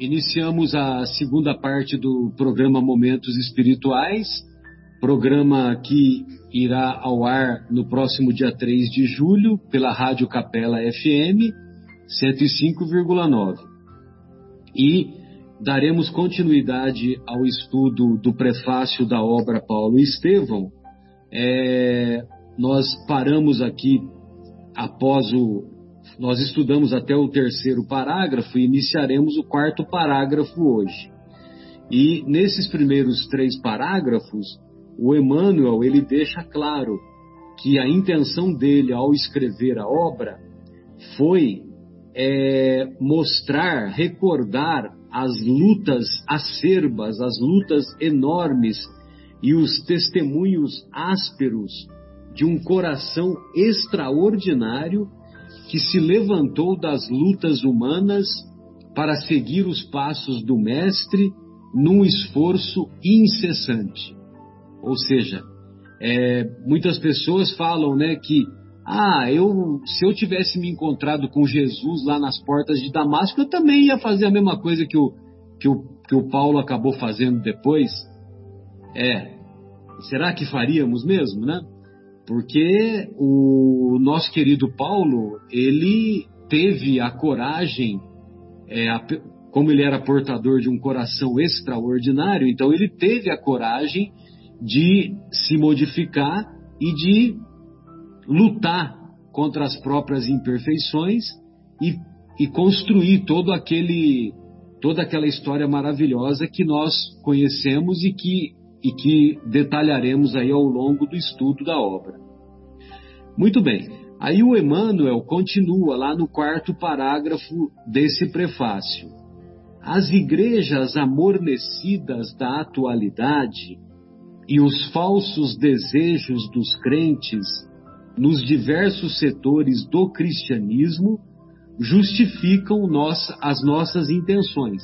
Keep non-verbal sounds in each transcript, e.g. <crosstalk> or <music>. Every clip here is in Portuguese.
iniciamos a segunda parte do programa Momentos Espirituais, programa que irá ao ar no próximo dia 3 de julho pela Rádio Capela FM 105,9. E daremos continuidade ao estudo do prefácio da obra Paulo Estevão. É, nós paramos aqui após o. Nós estudamos até o terceiro parágrafo e iniciaremos o quarto parágrafo hoje. E nesses primeiros três parágrafos, o Emmanuel ele deixa claro que a intenção dele ao escrever a obra foi é, mostrar, recordar as lutas acerbas, as lutas enormes e os testemunhos ásperos de um coração extraordinário que se levantou das lutas humanas para seguir os passos do Mestre num esforço incessante. Ou seja, é, muitas pessoas falam né, que ah, eu, se eu tivesse me encontrado com Jesus lá nas portas de Damasco, eu também ia fazer a mesma coisa que o, que o, que o Paulo acabou fazendo depois. É, será que faríamos mesmo, né? Porque o nosso querido Paulo, ele teve a coragem, é, a, como ele era portador de um coração extraordinário, então ele teve a coragem de se modificar e de lutar contra as próprias imperfeições e, e construir todo aquele toda aquela história maravilhosa que nós conhecemos e que, e que detalharemos aí ao longo do estudo da obra. Muito bem, aí o Emmanuel continua lá no quarto parágrafo desse prefácio. As igrejas amornecidas da atualidade e os falsos desejos dos crentes nos diversos setores do cristianismo justificam nossa, as nossas intenções.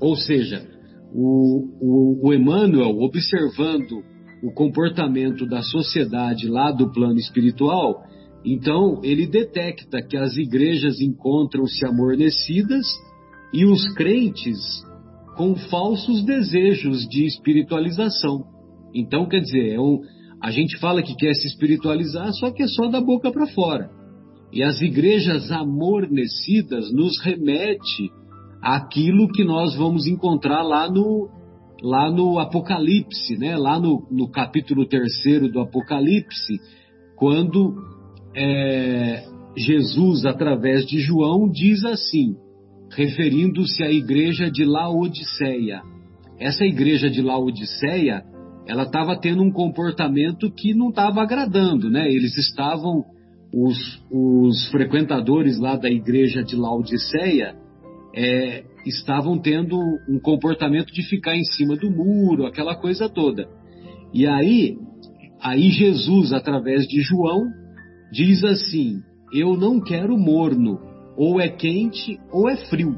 Ou seja, o, o, o Emmanuel, observando o comportamento da sociedade lá do plano espiritual, então ele detecta que as igrejas encontram-se amornecidas e os crentes com falsos desejos de espiritualização. Então, quer dizer, é um, a gente fala que quer se espiritualizar, só que é só da boca para fora. E as igrejas amornecidas nos remete àquilo que nós vamos encontrar lá no, lá no Apocalipse, né? lá no, no capítulo terceiro do Apocalipse, quando é, Jesus, através de João, diz assim, referindo-se à igreja de Laodiceia. Essa igreja de Laodiceia ela estava tendo um comportamento que não estava agradando, né? Eles estavam, os, os, frequentadores lá da igreja de Laodiceia, é, estavam tendo um comportamento de ficar em cima do muro, aquela coisa toda. E aí, aí Jesus, através de João, diz assim: Eu não quero morno, ou é quente ou é frio.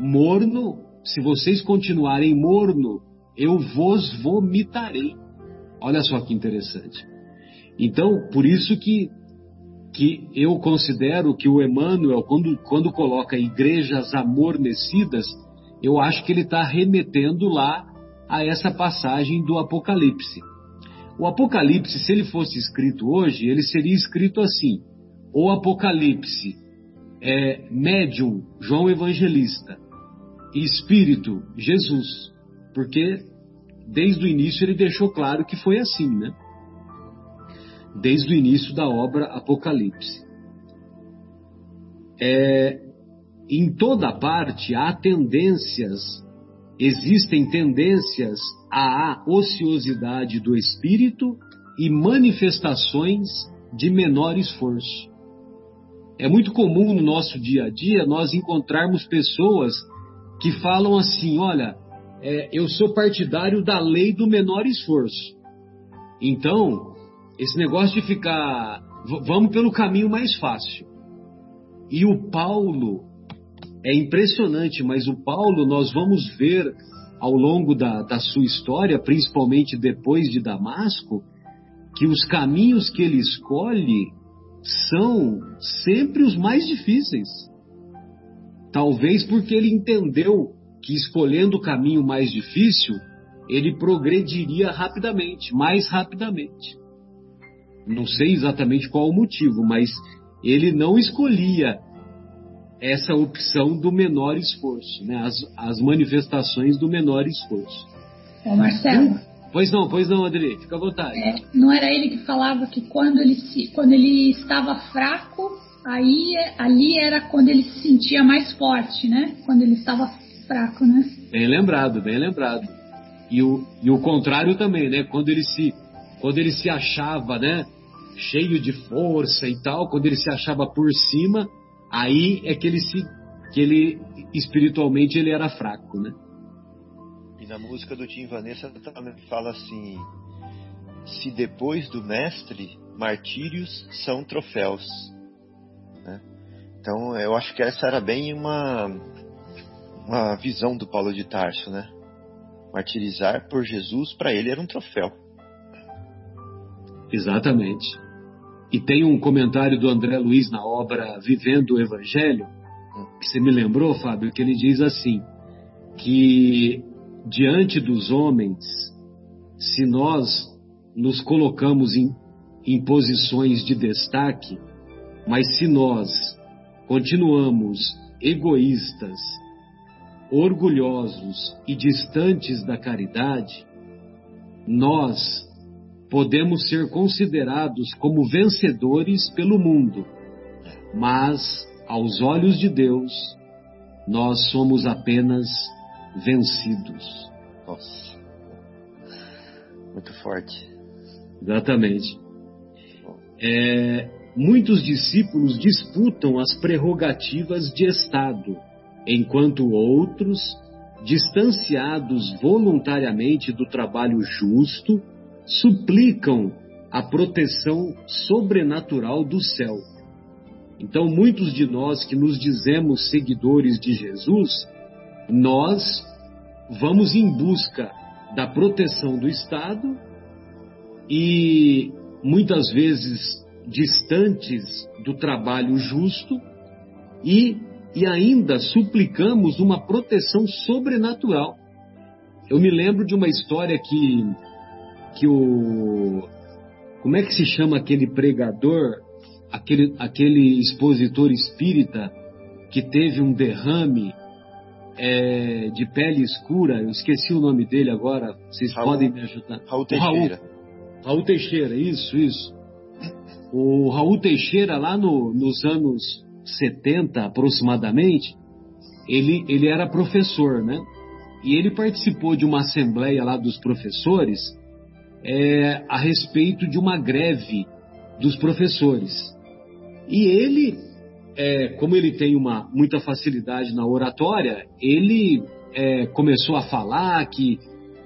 Morno, se vocês continuarem morno, eu vos vomitarei. Olha só que interessante. Então, por isso que, que eu considero que o Emmanuel, quando, quando coloca igrejas amornecidas, eu acho que ele está remetendo lá a essa passagem do Apocalipse. O Apocalipse, se ele fosse escrito hoje, ele seria escrito assim: o Apocalipse é médium João Evangelista, espírito Jesus porque desde o início ele deixou claro que foi assim, né? Desde o início da obra Apocalipse. É, em toda parte há tendências, existem tendências à ociosidade do espírito e manifestações de menor esforço. É muito comum no nosso dia a dia nós encontrarmos pessoas que falam assim: olha, é, eu sou partidário da lei do menor esforço. Então, esse negócio de ficar. Vamos pelo caminho mais fácil. E o Paulo, é impressionante, mas o Paulo, nós vamos ver ao longo da, da sua história, principalmente depois de Damasco, que os caminhos que ele escolhe são sempre os mais difíceis. Talvez porque ele entendeu que escolhendo o caminho mais difícil, ele progrediria rapidamente, mais rapidamente. Não sei exatamente qual o motivo, mas ele não escolhia essa opção do menor esforço, né? as, as manifestações do menor esforço. Ô Marcelo. Pois não, pois não, Adri, fica à vontade. É, não era ele que falava que quando ele, se, quando ele estava fraco, aí ali era quando ele se sentia mais forte, né? Quando ele estava fraco, né? Bem lembrado, bem lembrado. E o, e o contrário também, né? Quando ele se quando ele se achava, né, cheio de força e tal, quando ele se achava por cima, aí é que ele se que ele espiritualmente ele era fraco, né? E na música do Tim Vanessa também fala assim: se depois do mestre martírios são troféus. Né? Então eu acho que essa era bem uma uma visão do Paulo de Tarso, né? Martirizar por Jesus para ele era um troféu. Exatamente. E tem um comentário do André Luiz na obra Vivendo o Evangelho, que você me lembrou, Fábio, que ele diz assim: que diante dos homens, se nós nos colocamos em, em posições de destaque, mas se nós continuamos egoístas, orgulhosos e distantes da caridade, nós podemos ser considerados como vencedores pelo mundo, mas aos olhos de Deus, nós somos apenas vencidos. Nossa. Muito forte. Exatamente. É, muitos discípulos disputam as prerrogativas de Estado, enquanto outros, distanciados voluntariamente do trabalho justo, suplicam a proteção sobrenatural do céu. Então, muitos de nós que nos dizemos seguidores de Jesus, nós vamos em busca da proteção do Estado e muitas vezes distantes do trabalho justo e, e ainda suplicamos uma proteção sobrenatural. Eu me lembro de uma história que, que o. Como é que se chama aquele pregador, aquele, aquele expositor espírita que teve um derrame é, de pele escura, eu esqueci o nome dele agora, vocês Raul, podem me ajudar? Raul Teixeira. Raul, Raul, Teixeira, isso, isso. O Raul Teixeira, lá no, nos anos 70 aproximadamente, ele, ele era professor, né? E ele participou de uma assembleia lá dos professores é, a respeito de uma greve dos professores. E ele é, como ele tem uma, muita facilidade na oratória, ele é, começou a falar que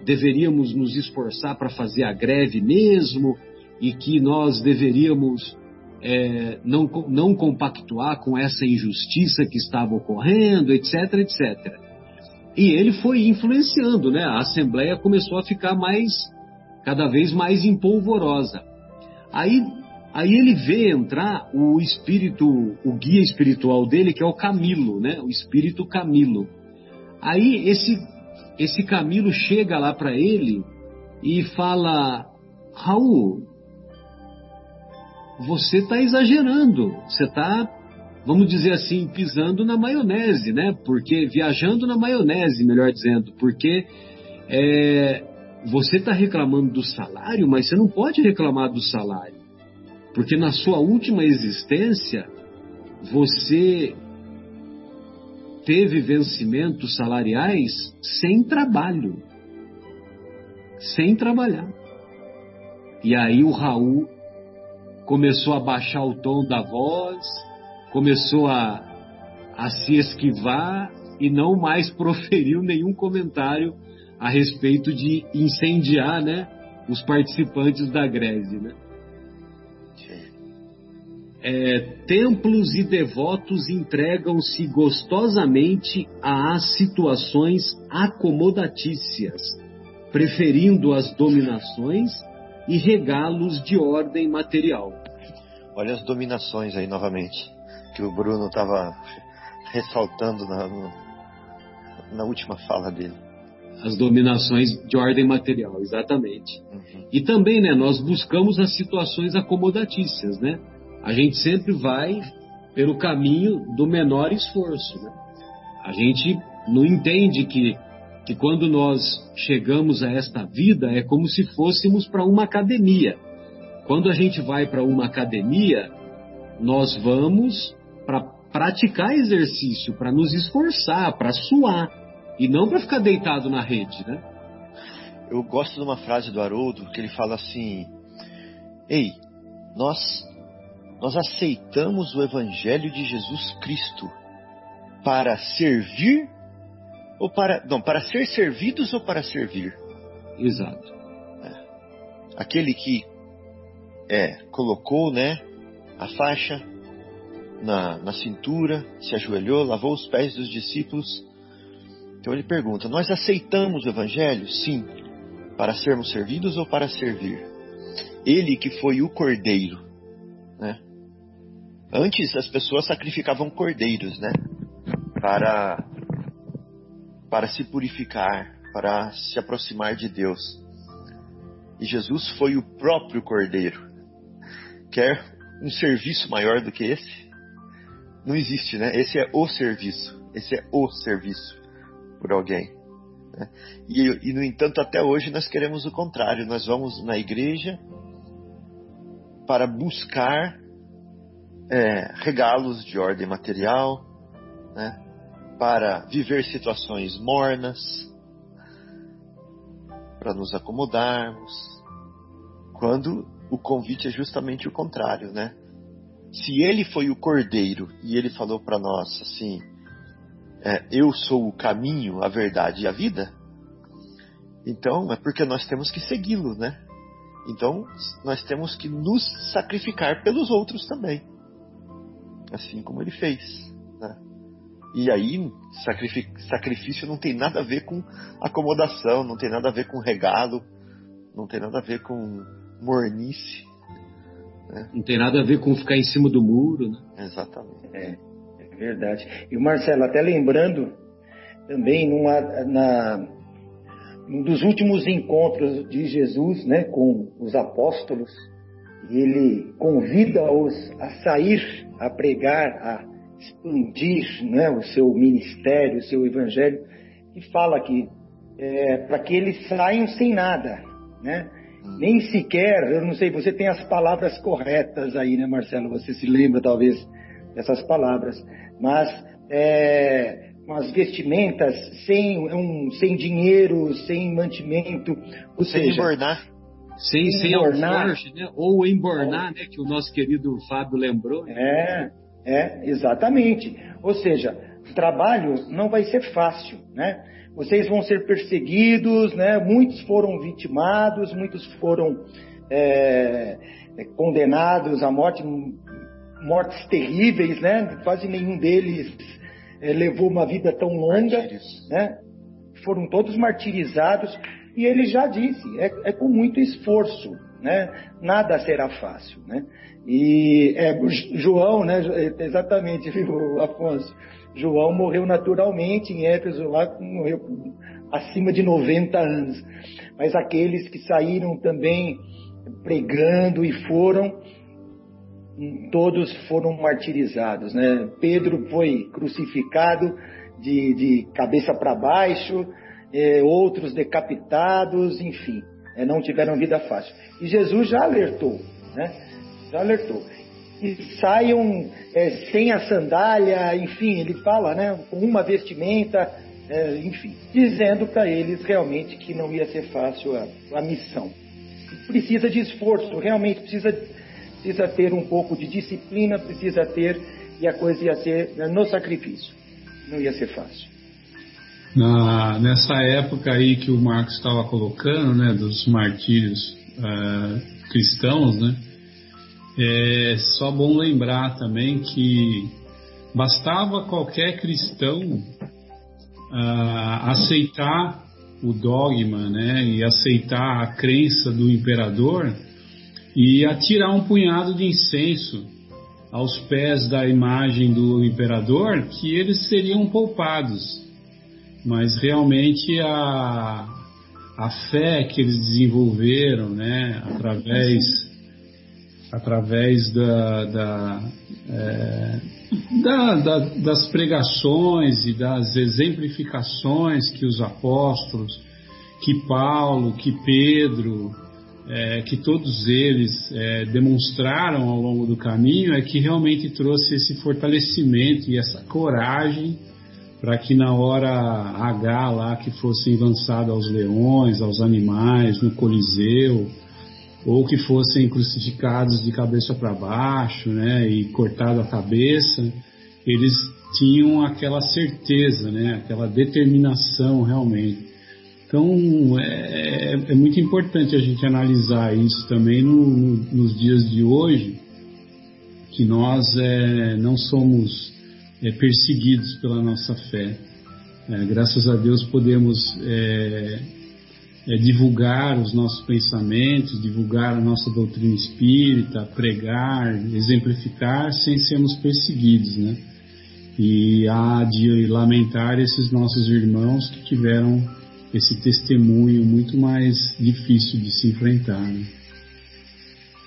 deveríamos nos esforçar para fazer a greve mesmo e que nós deveríamos é, não, não compactuar com essa injustiça que estava ocorrendo, etc, etc. E ele foi influenciando, né? A Assembleia começou a ficar mais, cada vez mais empolvorosa. Aí Aí ele vê entrar o espírito, o guia espiritual dele, que é o Camilo, né? O espírito Camilo. Aí esse esse Camilo chega lá para ele e fala: Raul, você está exagerando, você está, vamos dizer assim, pisando na maionese, né? Porque viajando na maionese, melhor dizendo, porque é, você está reclamando do salário, mas você não pode reclamar do salário. Porque na sua última existência, você teve vencimentos salariais sem trabalho. Sem trabalhar. E aí o Raul começou a baixar o tom da voz, começou a, a se esquivar e não mais <laughs> proferiu nenhum comentário a respeito de incendiar né, os participantes da greve. Né? é, templos e devotos entregam-se gostosamente às situações acomodatícias, preferindo as dominações e regalos de ordem material. Olha as dominações aí novamente, que o Bruno estava ressaltando na, na última fala dele. As dominações de ordem material, exatamente. Uhum. E também, né, nós buscamos as situações acomodatícias, né? A gente sempre vai pelo caminho do menor esforço, né? A gente não entende que, que quando nós chegamos a esta vida é como se fôssemos para uma academia. Quando a gente vai para uma academia, nós vamos para praticar exercício, para nos esforçar, para suar, e não para ficar deitado na rede, né? Eu gosto de uma frase do Haroldo que ele fala assim: Ei, nós nós aceitamos o evangelho de Jesus Cristo para servir ou para não para ser servidos ou para servir. Exato. É. Aquele que é colocou, né, a faixa na, na cintura, se ajoelhou, lavou os pés dos discípulos. Então ele pergunta: Nós aceitamos o Evangelho? Sim. Para sermos servidos ou para servir? Ele que foi o cordeiro. Né? Antes as pessoas sacrificavam cordeiros, né? Para, para se purificar, para se aproximar de Deus. E Jesus foi o próprio cordeiro. Quer um serviço maior do que esse? Não existe, né? Esse é o serviço. Esse é o serviço por alguém. Né? E, e, no entanto, até hoje nós queremos o contrário. Nós vamos na igreja para buscar é, regalos de ordem material, né? para viver situações mornas, para nos acomodarmos, quando o convite é justamente o contrário, né? Se ele foi o cordeiro e ele falou para nós assim: é, Eu sou o caminho, a verdade e a vida, então é porque nós temos que segui-lo, né? Então nós temos que nos sacrificar pelos outros também, assim como ele fez, né? E aí, sacrifício não tem nada a ver com acomodação, não tem nada a ver com regalo, não tem nada a ver com mornice. Né? Não tem nada a ver com ficar em cima do muro. Né? Exatamente. É, verdade. E o Marcelo, até lembrando, também numa, na, um dos últimos encontros de Jesus né, com os apóstolos, ele convida-os a sair, a pregar, a expandir né, o seu ministério, o seu evangelho, e fala que é, para que eles saiam sem nada, né? nem sequer, eu não sei, você tem as palavras corretas aí, né, Marcelo? Você se lembra talvez dessas palavras, mas é, com as vestimentas sem, um, sem dinheiro, sem mantimento, ou sem seja, embornar. Sem, sem alforje, né? Ou embornar, né? Que o nosso querido Fábio lembrou. Né? É, é, exatamente. Ou seja, o trabalho não vai ser fácil, né? vocês vão ser perseguidos, né? Muitos foram vitimados, muitos foram é, é, condenados à morte, mortes terríveis, né? Quase nenhum deles é, levou uma vida tão longa, né? Foram todos martirizados e ele já disse, é, é com muito esforço, né? Nada será fácil, né? E é, João, né? Exatamente, <laughs> viu, Afonso? João morreu naturalmente em Éfeso, lá morreu acima de 90 anos. Mas aqueles que saíram também pregando e foram, todos foram martirizados. Né? Pedro foi crucificado de, de cabeça para baixo, é, outros decapitados, enfim, é, não tiveram vida fácil. E Jesus já alertou, né? já alertou e saiam é, sem a sandália, enfim, ele fala, né, com uma vestimenta, é, enfim, dizendo para eles realmente que não ia ser fácil a, a missão. Precisa de esforço, realmente precisa, precisa ter um pouco de disciplina, precisa ter, e a coisa ia ser né, no sacrifício, não ia ser fácil. Na, nessa época aí que o Marcos estava colocando, né, dos martírios uh, cristãos, né, é só bom lembrar também que bastava qualquer cristão uh, aceitar o dogma, né, e aceitar a crença do imperador e atirar um punhado de incenso aos pés da imagem do imperador, que eles seriam poupados. Mas realmente a, a fé que eles desenvolveram, né, através, através da, da, é, da, da, das pregações e das exemplificações que os apóstolos, que Paulo, que Pedro, é, que todos eles é, demonstraram ao longo do caminho é que realmente trouxe esse fortalecimento e essa coragem para que na hora H lá que fossem lançados aos leões, aos animais, no Coliseu, ou que fossem crucificados de cabeça para baixo, né, e cortado a cabeça, eles tinham aquela certeza, né, aquela determinação realmente. Então é, é, muito importante a gente analisar isso também no, no, nos dias de hoje, que nós é, não somos é, perseguidos pela nossa fé. É, graças a Deus podemos é, é, divulgar os nossos pensamentos, divulgar a nossa doutrina espírita, pregar, exemplificar sem sermos perseguidos, né? E há de lamentar esses nossos irmãos que tiveram esse testemunho muito mais difícil de se enfrentar. Né?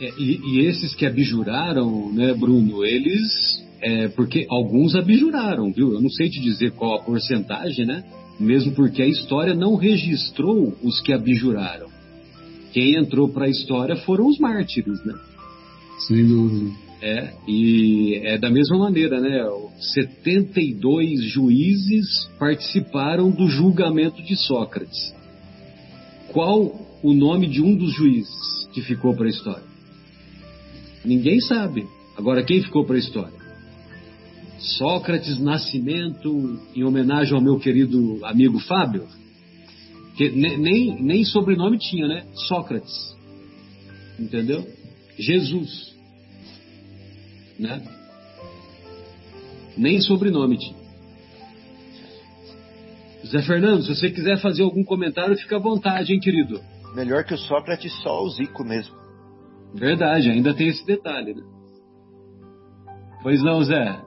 É, e, e, esses que abjuraram, né, Bruno, eles. É, porque alguns abjuraram, viu? Eu não sei te dizer qual a porcentagem, né? Mesmo porque a história não registrou os que abjuraram. Quem entrou para a história foram os mártires, né? Sem dúvida. É, e é da mesma maneira, né? 72 juízes participaram do julgamento de Sócrates. Qual o nome de um dos juízes que ficou para a história? Ninguém sabe. Agora, quem ficou para a história? Sócrates Nascimento, em homenagem ao meu querido amigo Fábio, que nem, nem sobrenome tinha, né? Sócrates. Entendeu? Jesus né? Nem sobrenome tinha. Zé Fernando, se você quiser fazer algum comentário, fica à vontade, hein, querido? Melhor que o Sócrates, só o Zico mesmo. Verdade, ainda tem esse detalhe, né? Pois não, Zé?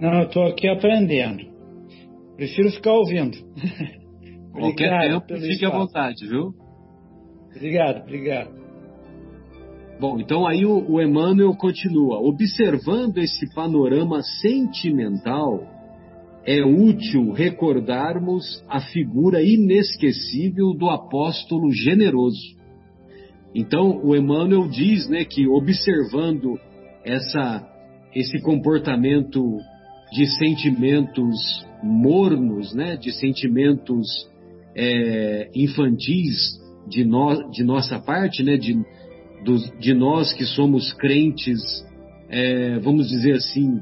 Não, eu estou aqui aprendendo. Prefiro ficar ouvindo. Qualquer <laughs> tempo, fique à vontade, viu? Obrigado, obrigado. Bom, então aí o, o Emmanuel continua. Observando esse panorama sentimental, é útil recordarmos a figura inesquecível do apóstolo generoso. Então, o Emmanuel diz né, que, observando essa, esse comportamento de sentimentos mornos, né, de sentimentos é, infantis de, no, de nossa parte, né, de, dos, de nós que somos crentes, é, vamos dizer assim,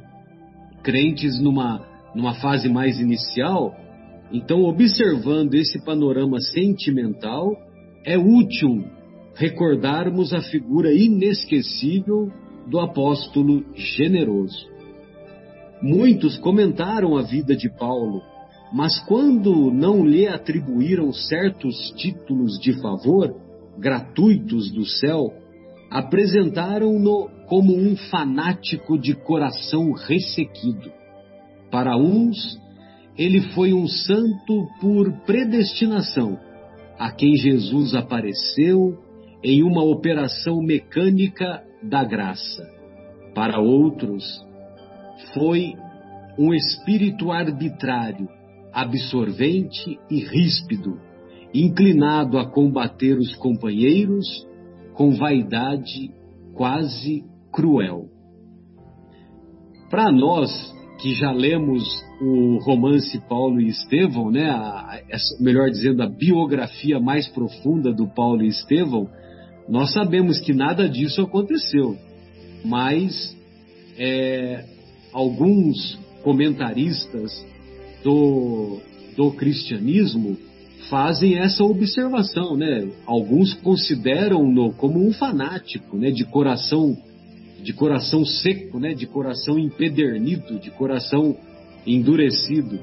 crentes numa, numa fase mais inicial, então, observando esse panorama sentimental, é útil recordarmos a figura inesquecível do apóstolo generoso. Muitos comentaram a vida de Paulo, mas quando não lhe atribuíram certos títulos de favor, gratuitos do céu, apresentaram-no como um fanático de coração ressequido. Para uns, ele foi um santo por predestinação, a quem Jesus apareceu em uma operação mecânica da graça. Para outros, foi um espírito arbitrário, absorvente e ríspido, inclinado a combater os companheiros com vaidade quase cruel. Para nós que já lemos o romance Paulo e Estevão, né, a, a, melhor dizendo, a biografia mais profunda do Paulo e Estevão, nós sabemos que nada disso aconteceu. Mas é, alguns comentaristas do, do cristianismo fazem essa observação, né? Alguns consideram-no como um fanático, né? De coração, de coração seco, né? De coração empedernido, de coração endurecido.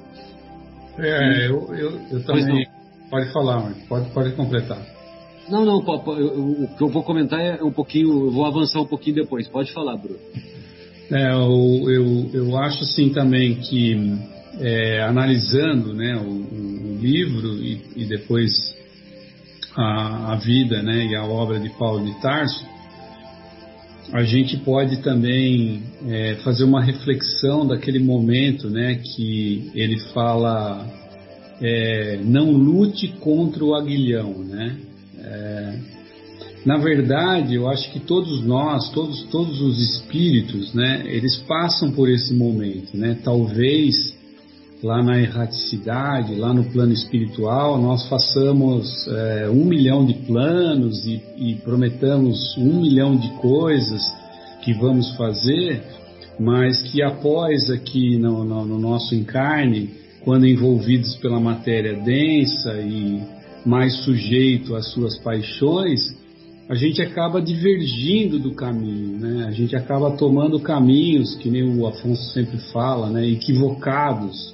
É, eu, eu, eu também. Pode falar, pode, pode completar. Não, não, o que eu vou comentar é um pouquinho, eu vou avançar um pouquinho depois. Pode falar, Bruno. É, eu, eu, eu acho assim também que, é, analisando né, o, o livro e, e depois a, a, vida né, e a obra de Paulo de Tarso, a gente pode também é, fazer uma reflexão daquele momento né, que ele fala é, não lute contra o aguilhão, né? É, na verdade, eu acho que todos nós, todos, todos os espíritos, né, eles passam por esse momento, né? Talvez lá na erraticidade, lá no plano espiritual, nós façamos é, um milhão de planos e, e prometamos um milhão de coisas que vamos fazer, mas que após aqui no, no, no nosso encarne, quando envolvidos pela matéria densa e mais sujeito às suas paixões, a gente acaba divergindo do caminho, né? A gente acaba tomando caminhos, que nem o Afonso sempre fala, né? Equivocados,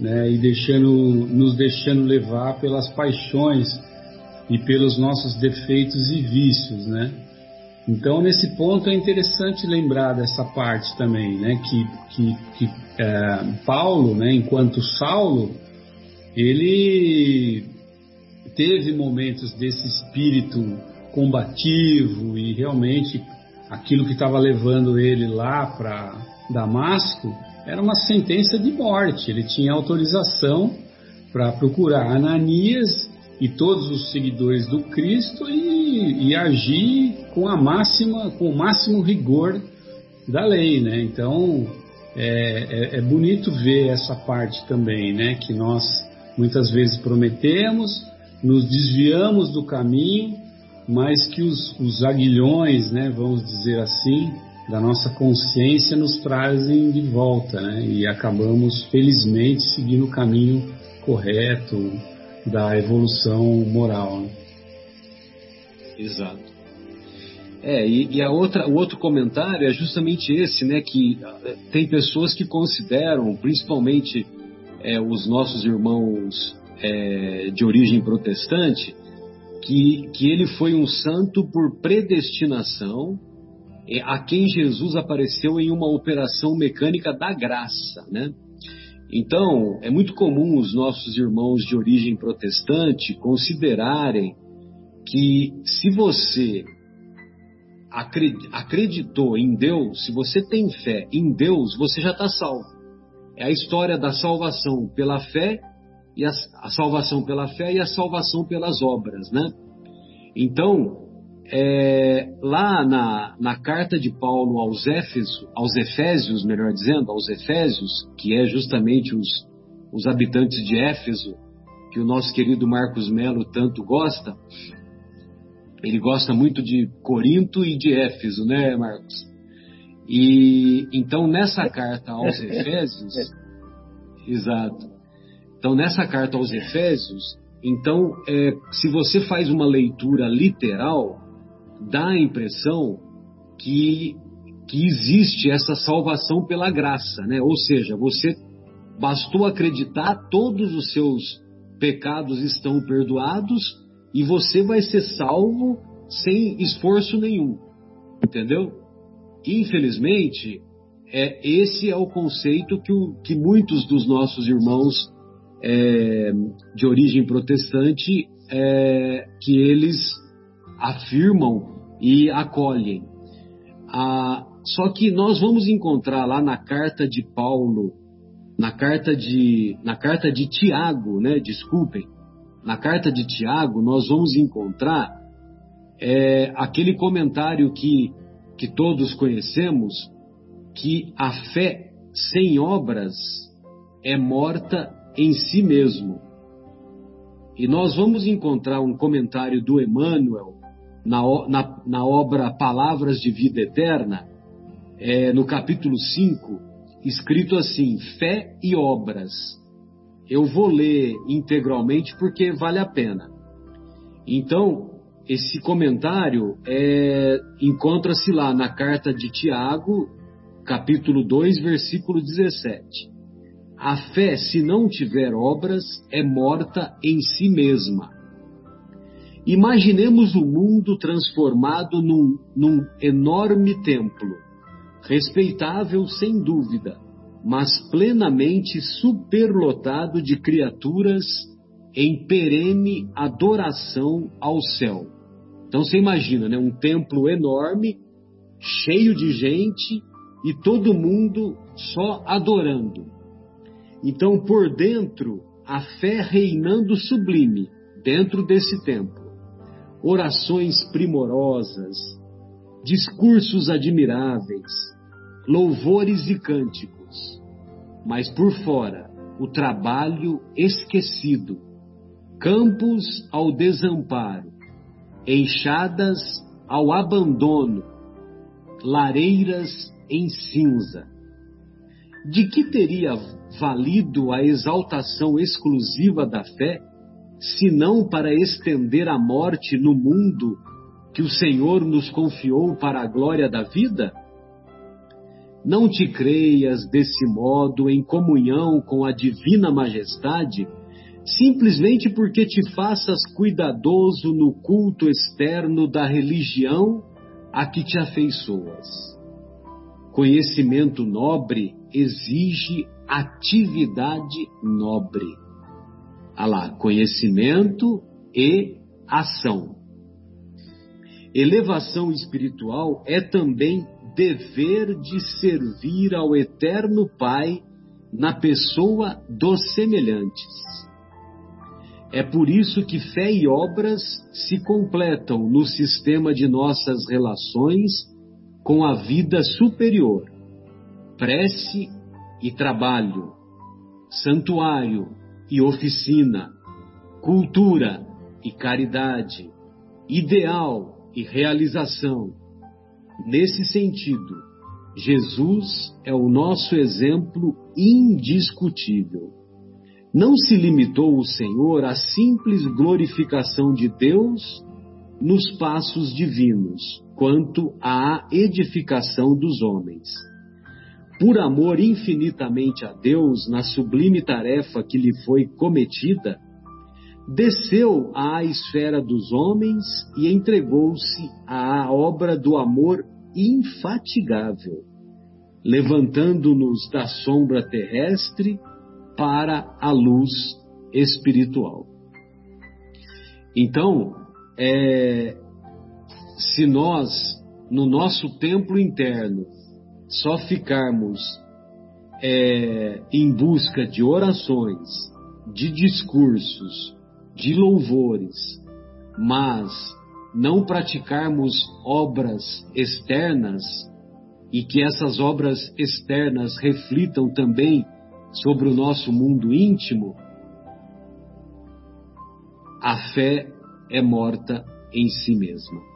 né? E deixando, nos deixando levar pelas paixões e pelos nossos defeitos e vícios, né? Então, nesse ponto é interessante lembrar dessa parte também, né? Que, que, que é, Paulo, né? Enquanto Saulo, ele teve momentos desse espírito combativo e realmente aquilo que estava levando ele lá para Damasco era uma sentença de morte. Ele tinha autorização para procurar Ananias e todos os seguidores do Cristo e, e, agir com a máxima, com o máximo rigor da lei, né? Então é, é, é bonito ver essa parte também, né? Que nós muitas vezes prometemos, nos desviamos do caminho, mas que os, os aguilhões, né, vamos dizer assim, da nossa consciência nos trazem de volta, né, e acabamos felizmente seguindo o caminho correto da evolução moral. Né? Exato. É, e, e, a outra, o outro comentário é justamente esse, né, que eh, tem pessoas que consideram, principalmente é, os nossos irmãos é, de origem protestante, que, que ele foi um santo por predestinação, a quem Jesus apareceu em uma operação mecânica da graça, né? Então, é muito comum os nossos irmãos de origem protestante considerarem que se você acreditou em Deus, se você tem fé em Deus, você já está salvo. É a história da salvação pela fé e a, a, salvação pela fé e a salvação pelas obras, né? Então, é, lá na, na carta de Paulo aos Éfesos, aos Efésios, melhor dizendo, aos Efésios, que é justamente os, os habitantes de Éfeso, que o nosso querido Marcos Melo tanto gosta, ele gosta muito de Corinto e de Éfeso, né, Marcos? E então nessa carta aos <laughs> Efésios, exato. Então, nessa carta aos Efésios, então, é, se você faz uma leitura literal, dá a impressão que, que existe essa salvação pela graça, né? Ou seja, você bastou acreditar, todos os seus pecados estão perdoados e você vai ser salvo sem esforço nenhum, entendeu? Infelizmente, é, esse é o conceito que, o, que muitos dos nossos irmãos é, de origem protestante é, que eles afirmam e acolhem. Ah, só que nós vamos encontrar lá na carta de Paulo, na carta de, na carta de Tiago, né? Desculpem, na carta de Tiago nós vamos encontrar é, aquele comentário que, que todos conhecemos, que a fé sem obras é morta em si mesmo. E nós vamos encontrar um comentário do Emmanuel na, na, na obra Palavras de Vida Eterna, é, no capítulo 5, escrito assim: Fé e Obras. Eu vou ler integralmente porque vale a pena. Então, esse comentário é, encontra-se lá na carta de Tiago, capítulo 2, versículo 17. A fé, se não tiver obras, é morta em si mesma. Imaginemos o mundo transformado num, num enorme templo, respeitável sem dúvida, mas plenamente superlotado de criaturas em perene adoração ao céu. Então você imagina, né, um templo enorme, cheio de gente e todo mundo só adorando. Então por dentro, a fé reinando sublime dentro desse templo. Orações primorosas, discursos admiráveis, louvores e cânticos. Mas por fora, o trabalho esquecido, campos ao desamparo, enxadas ao abandono, lareiras em cinza. De que teria valido a exaltação exclusiva da fé, senão para estender a morte no mundo que o Senhor nos confiou para a glória da vida? Não te creias desse modo em comunhão com a divina majestade, simplesmente porque te faças cuidadoso no culto externo da religião a que te afeiçoas. Conhecimento nobre exige atividade nobre. Ah lá, conhecimento e ação. Elevação espiritual é também dever de servir ao Eterno Pai na pessoa dos semelhantes. É por isso que fé e obras se completam no sistema de nossas relações com a vida superior. Prece e trabalho, santuário e oficina, cultura e caridade, ideal e realização. Nesse sentido, Jesus é o nosso exemplo indiscutível. Não se limitou o Senhor à simples glorificação de Deus nos passos divinos, quanto à edificação dos homens por amor infinitamente a Deus na sublime tarefa que lhe foi cometida, desceu à esfera dos homens e entregou-se à obra do amor infatigável, levantando-nos da sombra terrestre para a luz espiritual. Então, é, se nós, no nosso templo interno, só ficarmos é, em busca de orações, de discursos, de louvores, mas não praticarmos obras externas e que essas obras externas reflitam também sobre o nosso mundo íntimo, a fé é morta em si mesma.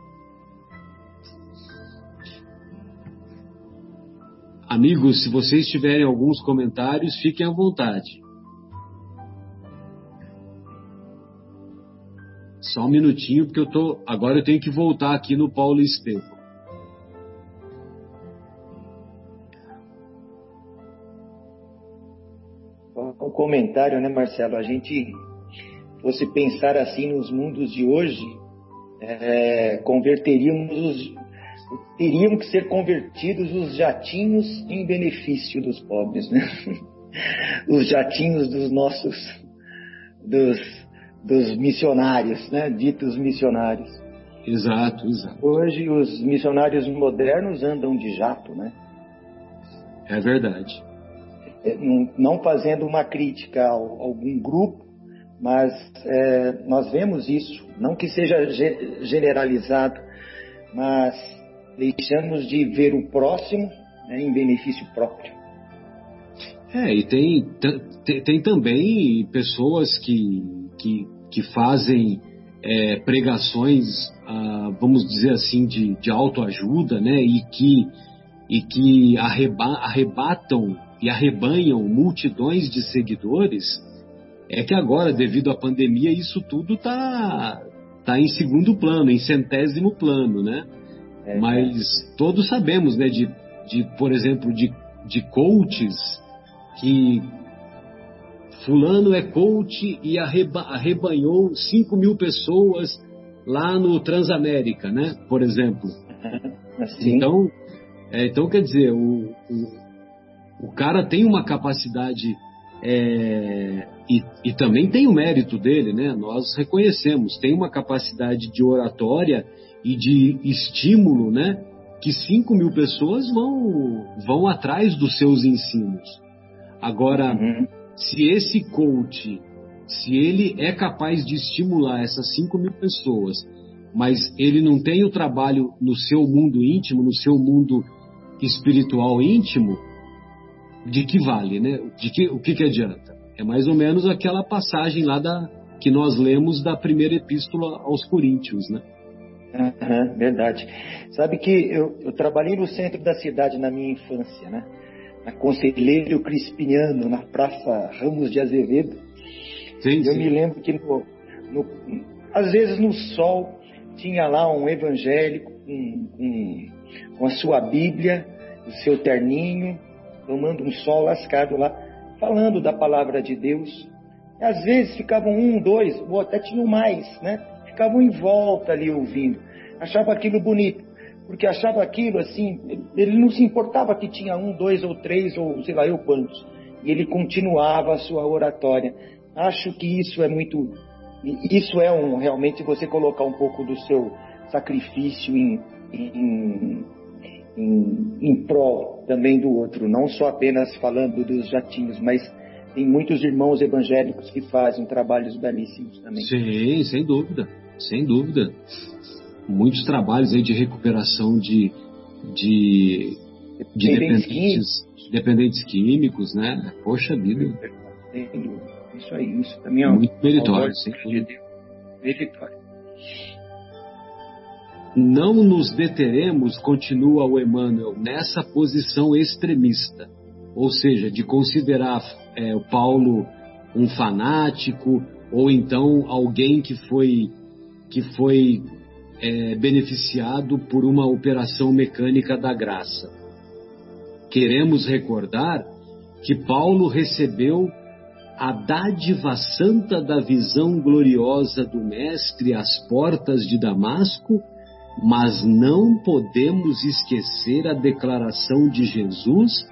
Amigos, se vocês tiverem alguns comentários, fiquem à vontade. Só um minutinho, porque eu tô. Agora eu tenho que voltar aqui no Paulo Estevam. Um comentário, né, Marcelo? A gente fosse pensar assim nos mundos de hoje, é, converteríamos os, teriam que ser convertidos os jatinhos em benefício dos pobres, né? <laughs> Os jatinhos dos nossos, dos, dos missionários, né? Ditos missionários. Exato, exato. Hoje os missionários modernos andam de jato, né? É verdade. É, não fazendo uma crítica a algum grupo, mas é, nós vemos isso, não que seja generalizado, mas deixamos de ver o próximo né, em benefício próprio. É, e tem, tem, tem também pessoas que, que, que fazem é, pregações, ah, vamos dizer assim, de, de autoajuda, né, e que, e que arreba, arrebatam e arrebanham multidões de seguidores, é que agora, devido à pandemia, isso tudo está tá em segundo plano, em centésimo plano, né? É, Mas todos sabemos, né, de, de por exemplo, de, de coaches que fulano é coach e arreba, arrebanhou 5 mil pessoas lá no Transamérica, né? Por exemplo. <laughs> Assim. Então, é, então quer dizer, o, o, o cara tem uma capacidade é, e, e, também tem o mérito dele, né? Nós reconhecemos, tem uma capacidade de oratória e de estímulo, né? Que 5 mil pessoas vão, vão atrás dos seus ensinos. Agora, uhum. se esse coach, se ele é capaz de estimular essas 5 mil pessoas, mas ele não tem o trabalho no seu mundo íntimo, no seu mundo espiritual íntimo, de que vale, né? De que, o que, que adianta? É mais ou menos aquela passagem lá da, que nós lemos da primeira epístola aos Coríntios, né? Uhum, verdade. Sabe que eu, eu, trabalhei no centro da cidade na minha infância, né? Na Conselheiro Crispiniano, na Praça Ramos de Azevedo. Sim, eu sim. me lembro que, no, no, às vezes, no sol, tinha lá um evangélico com a sua Bíblia, o seu terninho, tomando um sol lascado lá, falando da palavra de Deus. E às vezes ficavam um, dois, ou até tinham mais, né? Ficavam em volta ali ouvindo. Achava aquilo bonito, porque achava aquilo assim, ele não se importava que tinha um, dois ou três, ou sei lá eu quantos. E ele continuava a sua oratória. Acho que isso é muito. Isso é um realmente você colocar um pouco do seu sacrifício em, em em, em prol também do outro, não só apenas falando dos jatinhos, mas tem muitos irmãos evangélicos que fazem trabalhos belíssimos também. Sim, sem dúvida, sem dúvida. Muitos trabalhos aí de recuperação de, de, de dependentes, químicos. dependentes químicos, né? Poxa vida. Isso aí, isso também é muito meritório, sim. Meritório. Não nos deteremos, continua o Emmanuel, nessa posição extremista, ou seja, de considerar é, o Paulo um fanático ou então alguém que foi que foi é, beneficiado por uma operação mecânica da graça. Queremos recordar que Paulo recebeu a dádiva santa da visão gloriosa do Mestre às portas de Damasco mas não podemos esquecer a declaração de Jesus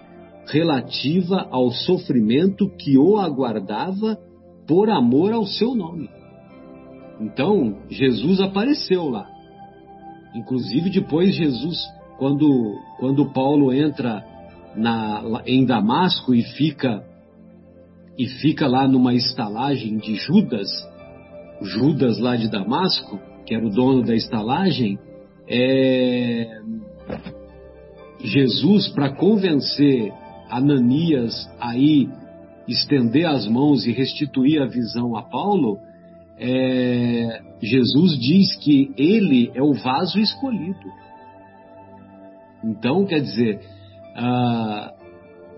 relativa ao sofrimento que o aguardava por amor ao seu nome. Então, Jesus apareceu lá. Inclusive, depois, Jesus, quando, quando Paulo entra na, em Damasco e fica, e fica lá numa estalagem de Judas, Judas lá de Damasco, que era o dono da estalagem, é, Jesus, para convencer Ananias a ir estender as mãos e restituir a visão a Paulo, é, Jesus diz que ele é o vaso escolhido. Então, quer dizer, ah,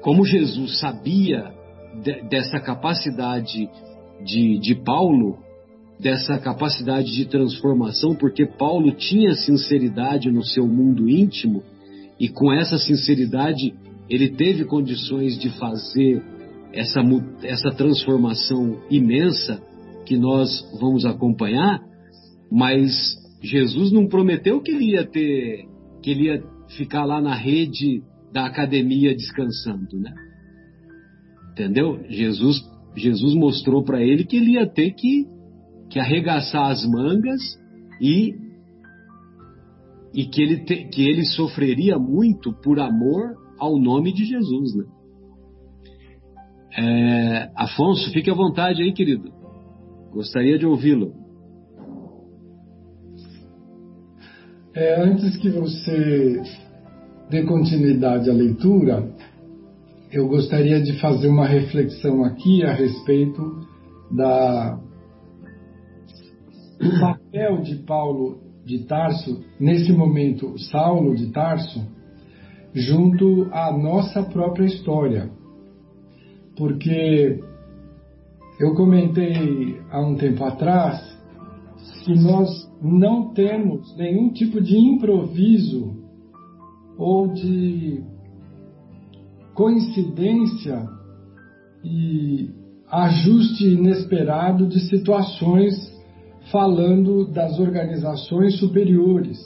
como Jesus sabia de, dessa capacidade de, de Paulo, dessa capacidade de transformação, porque Paulo tinha sinceridade no seu mundo íntimo e com essa sinceridade ele teve condições de fazer essa, essa transformação imensa que nós vamos acompanhar, mas Jesus não prometeu que ele ia ter, que ele ia ficar lá na rede da academia descansando, né? Entendeu? Jesus, Jesus mostrou para ele que ele ia ter que que arregaçar as mangas e e que ele, te, que ele sofreria muito por amor ao nome de Jesus, né? É, Afonso, fique à vontade aí, querido. Gostaria de ouvi-lo. É, antes que você dê continuidade à leitura, eu gostaria de fazer uma reflexão aqui a respeito da o papel de Paulo de Tarso, nesse momento, Saulo de Tarso, junto à nossa própria história. Porque eu comentei há um tempo atrás que nós não temos nenhum tipo de improviso ou de coincidência e ajuste inesperado de situações falando das organizações superiores.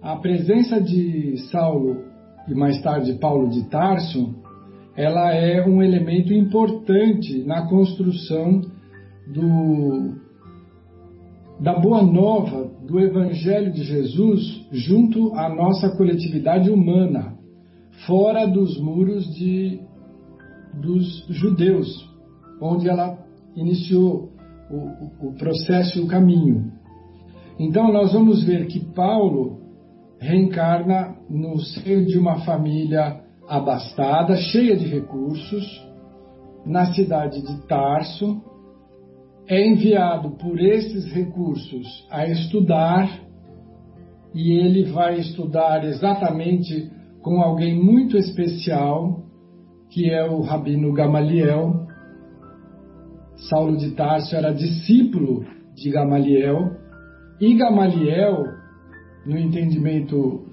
A presença de Saulo e mais tarde Paulo de Tarso, ela é um elemento importante na construção do, da boa nova do Evangelho de Jesus junto à nossa coletividade humana, fora dos muros de, dos judeus, onde ela iniciou o, o processo e o caminho. Então, nós vamos ver que Paulo reencarna no seio de uma família abastada, cheia de recursos, na cidade de Tarso, é enviado por esses recursos a estudar, e ele vai estudar exatamente com alguém muito especial, que é o Rabino Gamaliel. Saulo de Tarso era discípulo de Gamaliel, e Gamaliel, no entendimento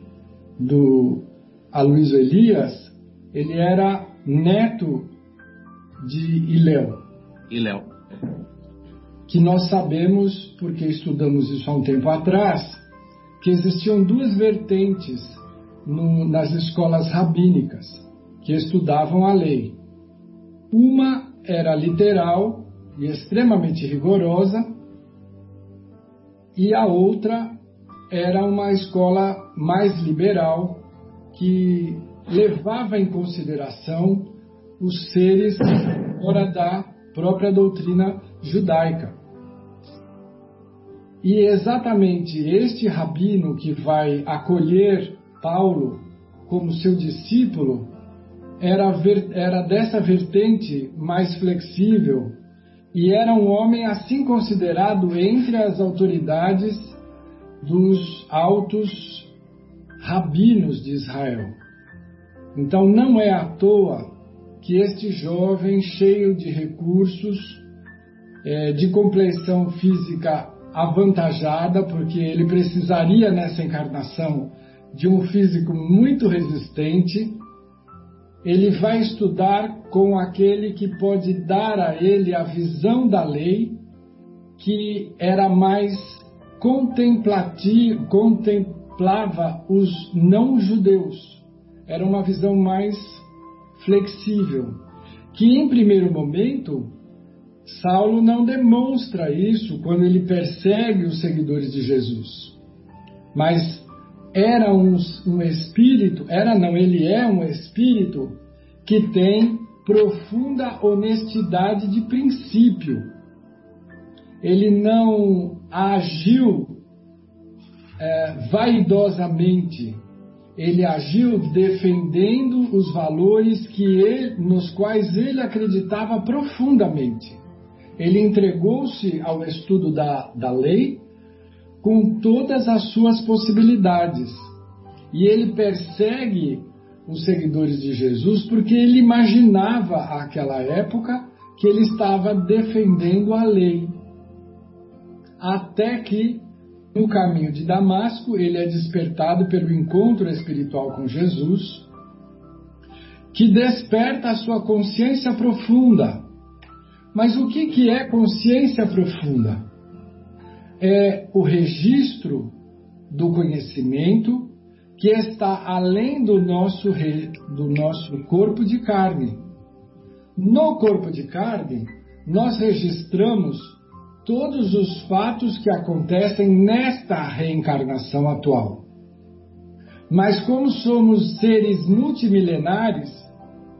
do Aloysio Elias, ele era neto de Iléu. Iléu que nós sabemos, porque estudamos isso há um tempo atrás, que existiam duas vertentes no, nas escolas rabínicas que estudavam a lei. Uma era literal e extremamente rigorosa, e a outra era uma escola mais liberal que levava em consideração os seres fora da própria doutrina judaica. E exatamente este rabino que vai acolher Paulo como seu discípulo era, era dessa vertente mais flexível e era um homem assim considerado entre as autoridades dos altos rabinos de Israel. Então não é à toa que este jovem cheio de recursos, é, de compleição física avantajada, porque ele precisaria nessa encarnação de um físico muito resistente. Ele vai estudar com aquele que pode dar a ele a visão da lei, que era mais contemplativo, contemplava os não-judeus. Era uma visão mais flexível, que em primeiro momento Saulo não demonstra isso quando ele persegue os seguidores de Jesus. Mas era um, um, espírito, era não, ele é um espírito que tem profunda honestidade de princípio. Ele não agiu é, vaidosamente, ele agiu defendendo os valores que ele, nos quais ele acreditava profundamente. Ele entregou-se ao estudo da, da lei com todas as suas possibilidades. E ele persegue os seguidores de Jesus porque ele imaginava aquela época que ele estava defendendo a lei. Até que, no caminho de Damasco, ele é despertado pelo encontro espiritual com Jesus, que desperta a sua consciência profunda mas o que, que é consciência profunda? É o registro do conhecimento que está além do nosso, do nosso corpo de carne. No corpo de carne, nós registramos todos os fatos que acontecem nesta reencarnação atual. Mas como somos seres multimilenares,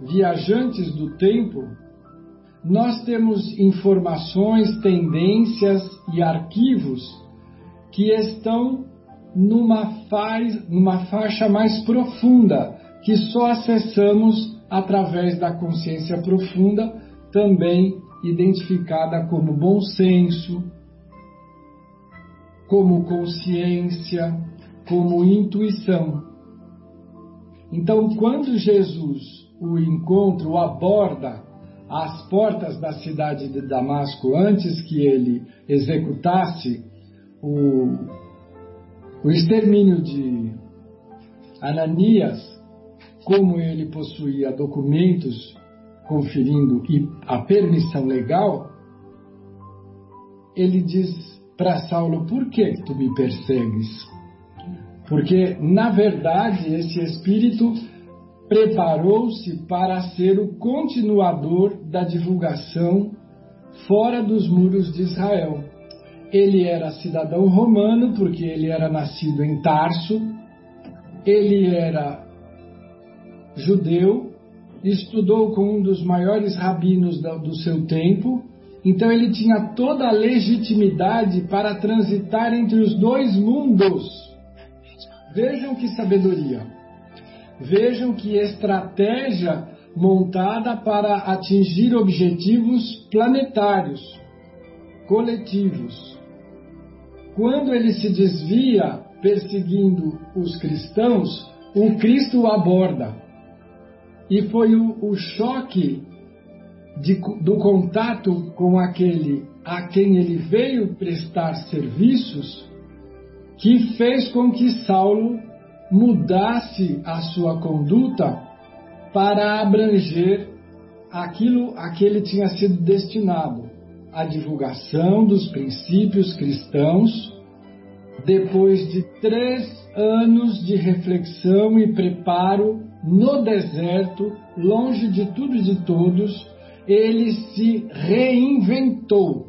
viajantes do tempo, nós temos informações, tendências e arquivos que estão numa, faz, numa faixa mais profunda, que só acessamos através da consciência profunda, também identificada como bom senso, como consciência, como intuição. Então, quando Jesus o encontra, o aborda às portas da cidade de Damasco antes que ele executasse o, o extermínio de Ananias, como ele possuía documentos conferindo a permissão legal, ele diz para Saulo: Por que tu me persegues? Porque, na verdade, esse espírito preparou-se para ser o continuador da divulgação fora dos muros de Israel. Ele era cidadão romano, porque ele era nascido em Tarso, ele era judeu, estudou com um dos maiores rabinos do seu tempo, então ele tinha toda a legitimidade para transitar entre os dois mundos. Vejam que sabedoria. Vejam que estratégia montada para atingir objetivos planetários, coletivos. Quando ele se desvia perseguindo os cristãos, o Cristo o aborda. E foi o, o choque de, do contato com aquele a quem ele veio prestar serviços que fez com que Saulo mudasse a sua conduta para abranger aquilo a que ele tinha sido destinado, a divulgação dos princípios cristãos, depois de três anos de reflexão e preparo no deserto, longe de tudo e de todos, ele se reinventou.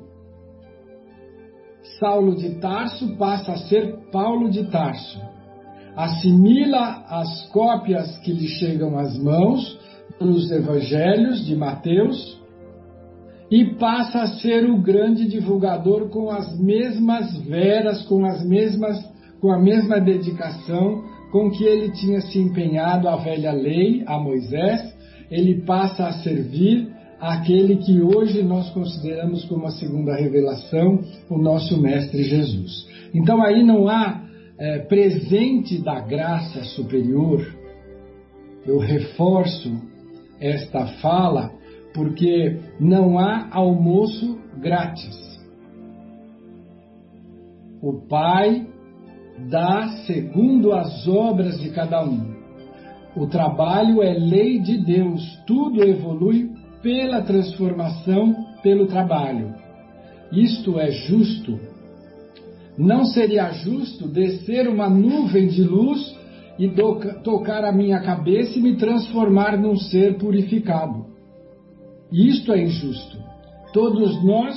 Saulo de Tarso passa a ser Paulo de Tarso. Assimila as cópias que lhe chegam às mãos nos evangelhos de Mateus e passa a ser o grande divulgador com as mesmas veras, com as mesmas com a mesma dedicação com que ele tinha se empenhado à velha lei, a Moisés, ele passa a servir aquele que hoje nós consideramos como a segunda revelação, o nosso Mestre Jesus. Então aí não há é, presente da graça superior. Eu reforço esta fala porque não há almoço grátis. O Pai dá segundo as obras de cada um. O trabalho é lei de Deus, tudo evolui pela transformação, pelo trabalho. Isto é justo. Não seria justo descer uma nuvem de luz e tocar a minha cabeça e me transformar num ser purificado. Isto é injusto. Todos nós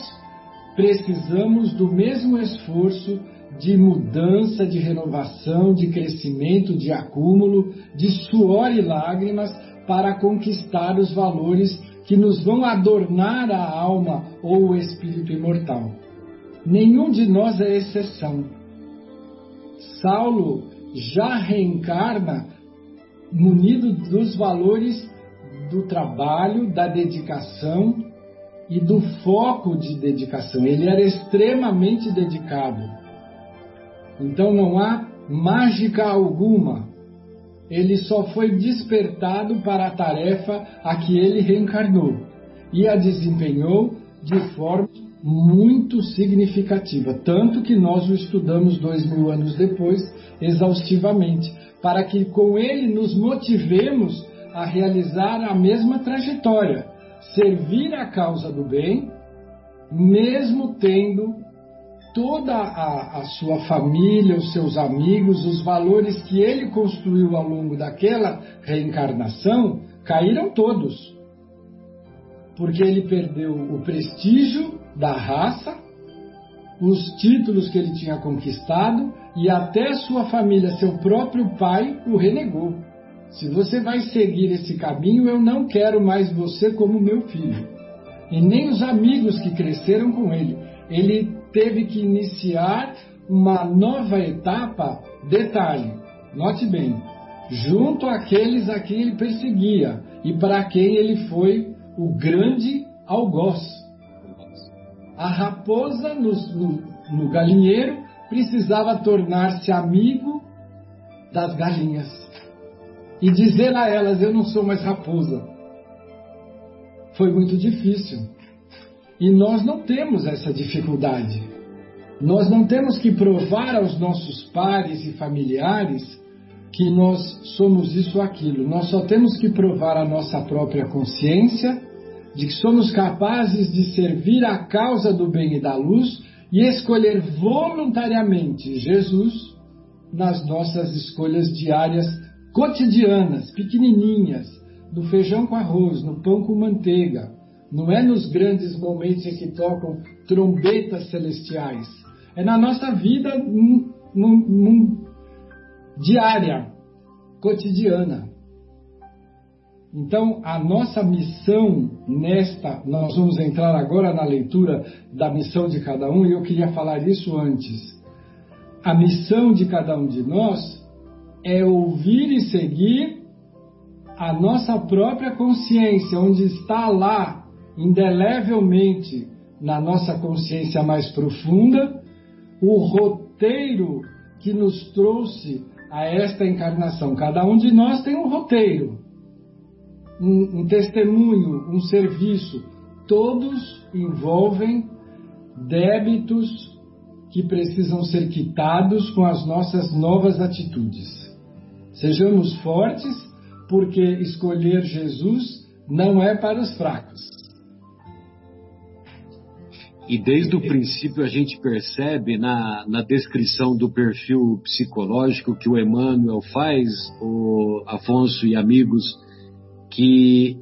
precisamos do mesmo esforço de mudança, de renovação, de crescimento, de acúmulo, de suor e lágrimas para conquistar os valores que nos vão adornar a alma ou o espírito imortal. Nenhum de nós é exceção. Saulo já reencarna munido dos valores do trabalho, da dedicação e do foco de dedicação. Ele era extremamente dedicado. Então não há mágica alguma. Ele só foi despertado para a tarefa a que ele reencarnou e a desempenhou de forma muito significativa, tanto que nós o estudamos dois mil anos depois exaustivamente, para que com ele nos motivemos a realizar a mesma trajetória, servir a causa do bem, mesmo tendo toda a, a, sua família, os seus amigos, os valores que ele construiu ao longo daquela reencarnação, caíram todos. Porque ele perdeu o prestígio da raça, os títulos que ele tinha conquistado e até sua família, seu próprio pai, o renegou. Se você vai seguir esse caminho, eu não quero mais você como meu filho. E nem os amigos que cresceram com ele. Ele teve que iniciar uma nova etapa, detalhe, note bem, junto àqueles a quem ele perseguia e para quem ele foi o grande algoz. A raposa no, no, no galinheiro precisava tornar-se amigo das galinhas e dizer a elas: Eu não sou mais raposa. Foi muito difícil. E nós não temos essa dificuldade. Nós não temos que provar aos nossos pares e familiares que nós somos isso ou aquilo. Nós só temos que provar a nossa própria consciência de que somos capazes de servir a causa do bem e da luz e escolher voluntariamente Jesus nas nossas escolhas diárias, cotidianas, pequenininhas, no feijão com arroz, no pão com manteiga. Não é nos grandes momentos em que tocam trombetas celestiais. É na nossa vida num, num, num, diária, cotidiana. Então, a nossa missão nesta, nós vamos entrar agora na leitura da missão de cada um, e eu queria falar isso antes. A missão de cada um de nós é ouvir e seguir a nossa própria consciência, onde está lá, indelevelmente, na nossa consciência mais profunda, o roteiro que nos trouxe a esta encarnação. Cada um de nós tem um roteiro um, um testemunho, um serviço, todos envolvem débitos que precisam ser quitados com as nossas novas atitudes. Sejamos fortes, porque escolher Jesus não é para os fracos. E desde o princípio a gente percebe na, na descrição do perfil psicológico que o Emmanuel faz, o Afonso e amigos, que,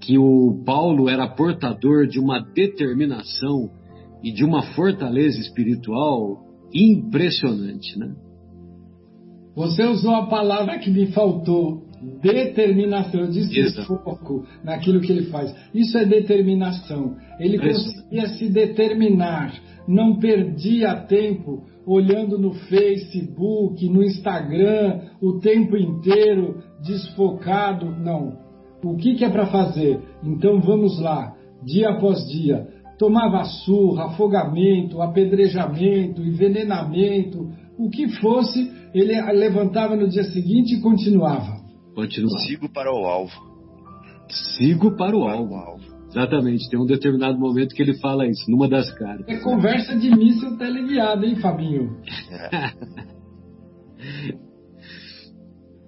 que o Paulo era portador de uma determinação e de uma fortaleza espiritual impressionante, né? Você usou a palavra que me faltou, determinação. Eu disse Exato. foco naquilo que ele faz. Isso é determinação. Ele conseguia se determinar, não perdia tempo olhando no Facebook, no Instagram, o tempo inteiro desfocado. Não o que, que é para fazer? Então vamos lá, dia após dia. Tomava surra, afogamento, apedrejamento, envenenamento, o que fosse, ele levantava no dia seguinte e continuava. Continuava. Sigo para o alvo. Sigo para o, para alvo. o alvo. Exatamente, tem um determinado momento que ele fala isso, numa das cartas. É conversa de míssil teleguiado, hein, Fabinho? É. <laughs>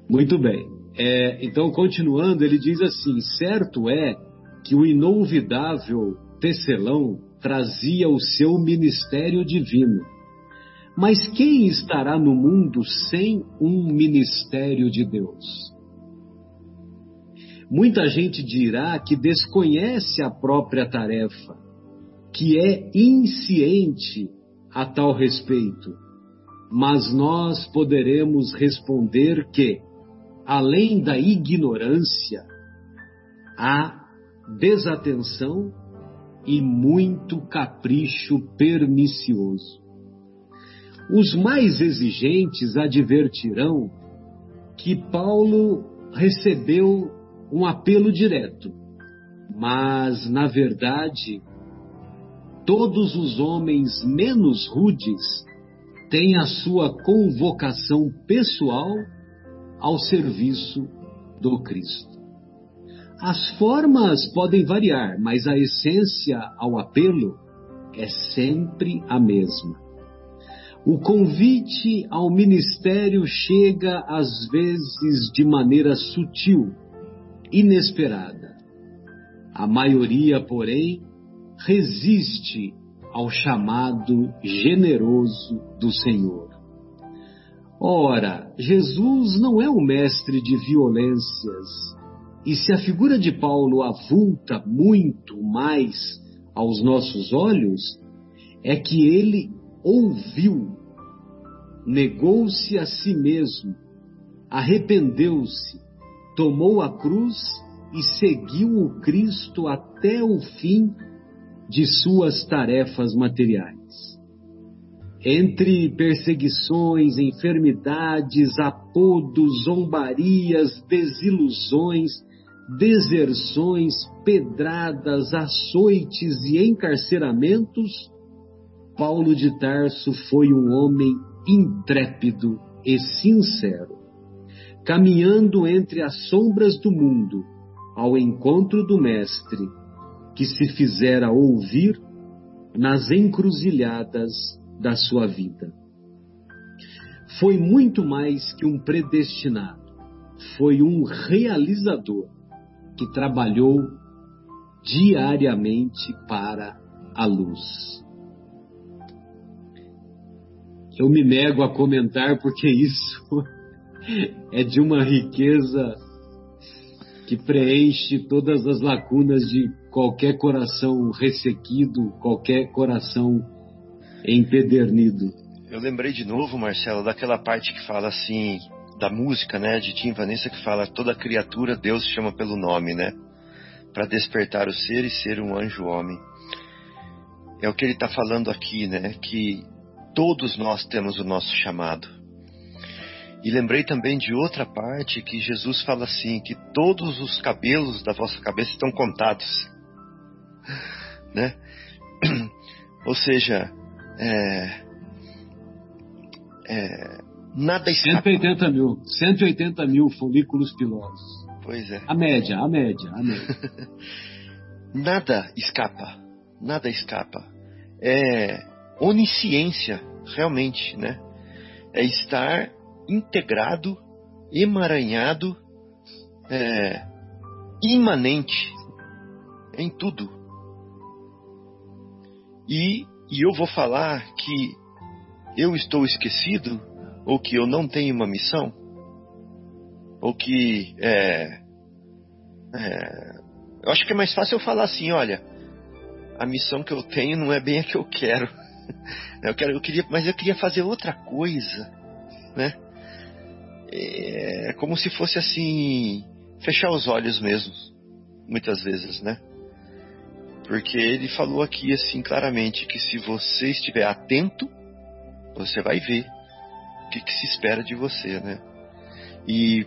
Muito bem. É, então, continuando, ele diz assim: certo é que o inolvidável tecelão trazia o seu ministério divino. Mas quem estará no mundo sem um ministério de Deus? Muita gente dirá que desconhece a própria tarefa, que é insciente a tal respeito, mas nós poderemos responder que além da ignorância, há desatenção e muito capricho pernicioso. Os mais exigentes advertirão que Paulo recebeu um apelo direto, mas, na verdade, todos os homens menos rudes têm a sua convocação pessoal ao serviço do Cristo. As formas podem variar, mas a essência ao apelo é sempre a mesma. O convite ao ministério chega às vezes de maneira sutil, inesperada. A maioria, porém, resiste ao chamado generoso do Senhor. Ora, Jesus não é um mestre de violências, e se a figura de Paulo avulta muito mais aos nossos olhos, é que ele ouviu, negou-se a si mesmo, arrependeu-se, tomou a cruz e seguiu o Cristo até o fim de suas tarefas materiais. Entre perseguições, enfermidades, apodos, zombarias, desilusões, deserções, pedradas, açoites e encarceramentos, Paulo de Tarso foi um homem intrépido e sincero, caminhando entre as sombras do mundo ao encontro do Mestre, que se fizera ouvir nas encruzilhadas da sua vida. Foi muito mais que um predestinado, foi um realizador que trabalhou diariamente para a luz. eu me nego a comentar porque isso é de uma riqueza que preenche todas as lacunas de qualquer coração ressequido, qualquer coração empedernido. Eu lembrei de novo, Marcelo, daquela parte que fala assim, da música, né, de Tim Vanessa, que fala toda criatura Deus chama pelo nome, né, para despertar o ser e ser um anjo homem. É o que ele está falando aqui, né, que todos nós temos o nosso chamado. E lembrei também de outra parte que Jesus fala assim, que todos os cabelos da vossa cabeça estão contados, <laughs> né? <clears throat> Ou seja, é, é, nada escapa. 180 mil, 180 mil folículos pilosos. Pois é. A média, a média, a média. <laughs> nada escapa, nada escapa. É onisciência, realmente, né? É estar integrado, emaranhado, é, imanente em tudo. E, e eu vou falar que eu estou esquecido, ou que eu não tenho uma missão, ou que é, é, eu acho que é mais fácil eu falar assim, olha, a missão que eu tenho não é bem a que eu quero. <laughs> Eu quero, eu queria, mas eu queria fazer outra coisa, né? É como se fosse assim, fechar os olhos mesmo, muitas vezes, né? Porque ele falou aqui assim claramente que se você estiver atento, você vai ver o que, que se espera de você, né? E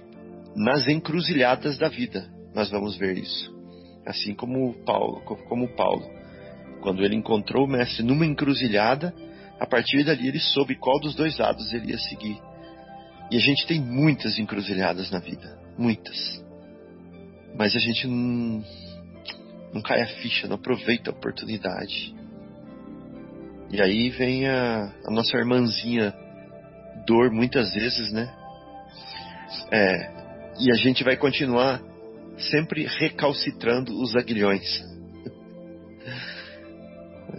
nas encruzilhadas da vida nós vamos ver isso. Assim como Paulo, como Paulo, quando ele encontrou o mestre numa encruzilhada, a partir dali ele soube qual dos dois lados ele ia seguir. E a gente tem muitas encruzilhadas na vida, muitas. Mas a gente não, não cai a ficha, não aproveita a oportunidade. E aí vem a, a nossa irmãzinha dor muitas vezes, né? É, e a gente vai continuar sempre recalcitrando os aguilhões.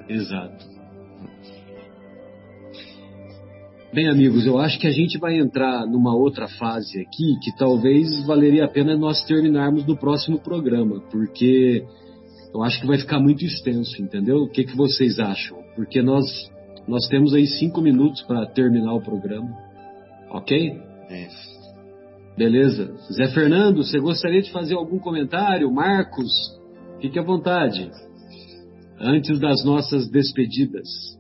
Exato. Bem, amigos, eu acho que a gente vai entrar numa outra fase aqui que talvez valeria a pena nós terminarmos no próximo programa, porque eu acho que vai ficar muito extenso, entendeu? O que, que vocês acham? Porque nós, nós temos aí cinco minutos para terminar o programa, ok? Isso. Beleza. Zé Fernando, você gostaria de fazer algum comentário? Marcos, fique à vontade. Antes das nossas despedidas.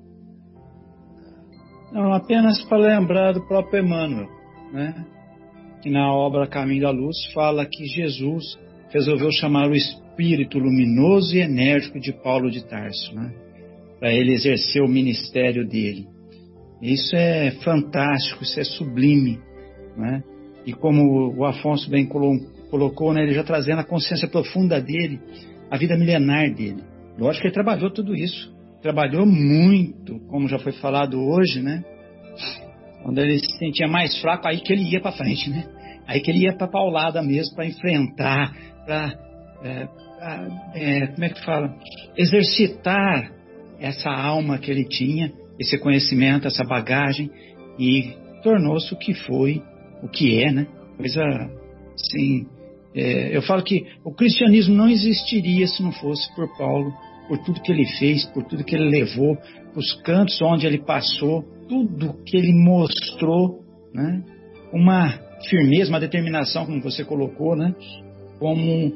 Não, apenas para lembrar do próprio Emmanuel, né? que na obra Caminho da Luz fala que Jesus resolveu chamar o espírito luminoso e enérgico de Paulo de Tarso, né? para ele exercer o ministério dele. Isso é fantástico, isso é sublime. Né? E como o Afonso bem colocou, né, ele já trazendo a consciência profunda dele, a vida milenar dele. Lógico que ele trabalhou tudo isso trabalhou muito, como já foi falado hoje, né? Quando ele se sentia mais fraco, aí que ele ia para frente, né? Aí que ele ia para paulada mesmo, para enfrentar, para é, é, como é que fala? Exercitar essa alma que ele tinha, esse conhecimento, essa bagagem, e tornou-se o que foi, o que é, né? Coisa assim. É, eu falo que o cristianismo não existiria se não fosse por Paulo por tudo que ele fez, por tudo que ele levou, os cantos onde ele passou, tudo que ele mostrou, né? Uma firmeza, uma determinação, como você colocou, né? Como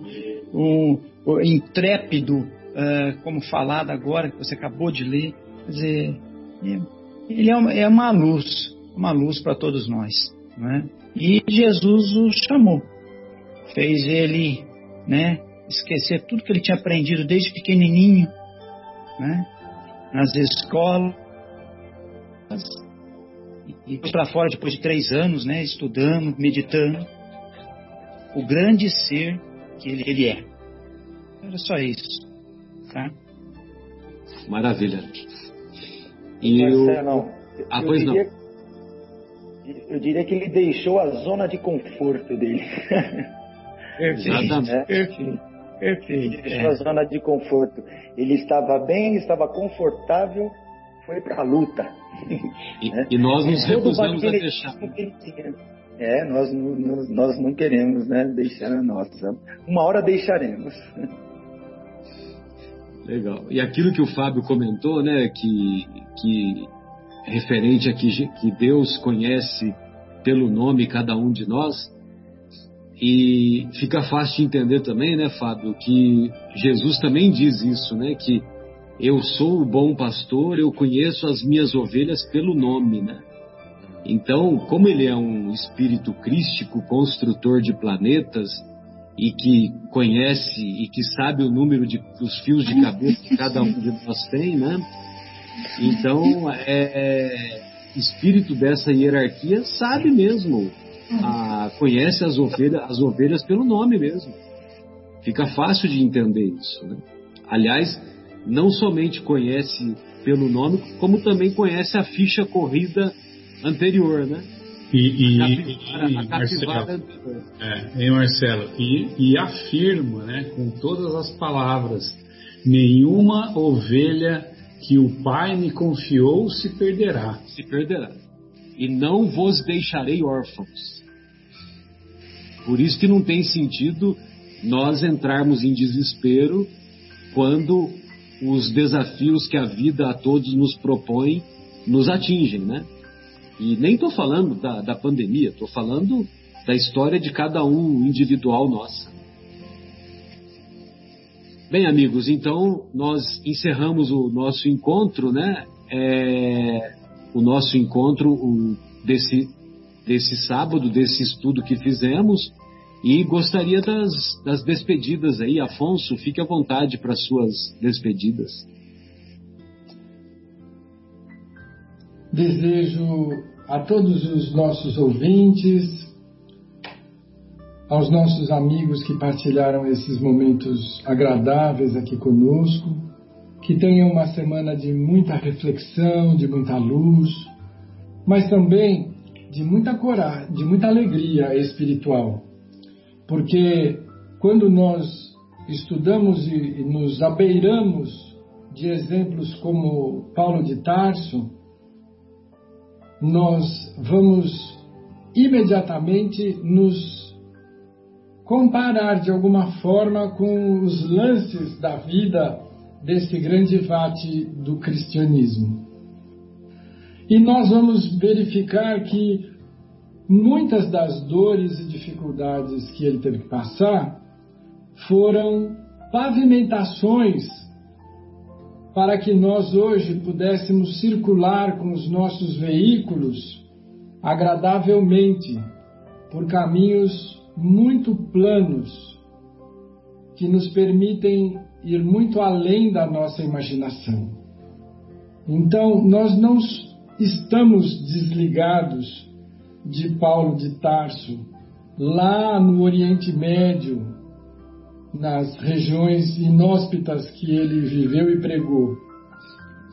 o, o intrépido, uh, como falado agora, que você acabou de ler. Quer dizer, ele é uma, é uma luz, uma luz para todos nós, né? E Jesus o chamou, fez ele, né? Esquecer tudo que ele tinha aprendido desde pequenininho, né? nas escolas, e para fora depois de três anos, né? estudando, meditando, o grande ser que ele, ele é. Era só isso. Tá? Maravilha. E Marcelo, eu... Ah, pois diria, não. Eu diria que ele deixou a zona de conforto dele. Perfeito. Né? Perfeito. Perfeito. Deixou é. a zona de conforto. Ele estava bem, estava confortável, foi para a luta. E, <laughs> né? e, nós nos recusamos a deixar. É, nós, nós não queremos né, deixar a nossa. Uma hora deixaremos. Legal. E aquilo que o Fábio comentou, né, que, que referente a que, que Deus conhece pelo nome cada um de nós, e fica fácil de entender também, né, Fábio, que Jesus também diz isso, né, que eu sou o bom pastor, eu conheço as minhas ovelhas pelo nome, né? Então, como ele é um espírito crístico, construtor de planetas, e que conhece e que sabe o número de, dos fios de cabeça que cada um de nós tem, né? Então, é, é, espírito dessa hierarquia sabe mesmo, a, conhece as ovelhas, as ovelhas pelo nome mesmo. Fica fácil de entender isso, né? Aliás, não somente conhece pelo nome, como também conhece a ficha corrida anterior, né? E, e, capivara, e Marcelo, é, e Marcelo e, e afirma, né, com todas as palavras, nenhuma ovelha que o Pai me confiou se perderá. Se perderá. E não vos deixarei órfãos. Por isso que não tem sentido nós entrarmos em desespero quando os desafios que a vida a todos nos propõe nos atingem, né? E nem estou falando da, da pandemia, estou falando da história de cada um individual nossa. Bem, amigos, então nós encerramos o nosso encontro, né? É, o nosso encontro o, desse, desse sábado, desse estudo que fizemos. E gostaria das, das despedidas aí. Afonso, fique à vontade para suas despedidas. Desejo a todos os nossos ouvintes, aos nossos amigos que partilharam esses momentos agradáveis aqui conosco, que tenham uma semana de muita reflexão, de muita luz, mas também de muita coragem, de muita alegria espiritual porque quando nós estudamos e nos abeiramos de exemplos como Paulo de Tarso, nós vamos imediatamente nos comparar de alguma forma com os lances da vida desse grande vate do cristianismo. E nós vamos verificar que muitas das dores e dificuldades que ele teve que passar foram pavimentações para que nós hoje pudéssemos circular com os nossos veículos agradavelmente por caminhos muito planos que nos permitem ir muito além da nossa imaginação. Então, nós não estamos desligados de Paulo de Tarso, lá no Oriente Médio, nas regiões inóspitas que ele viveu e pregou.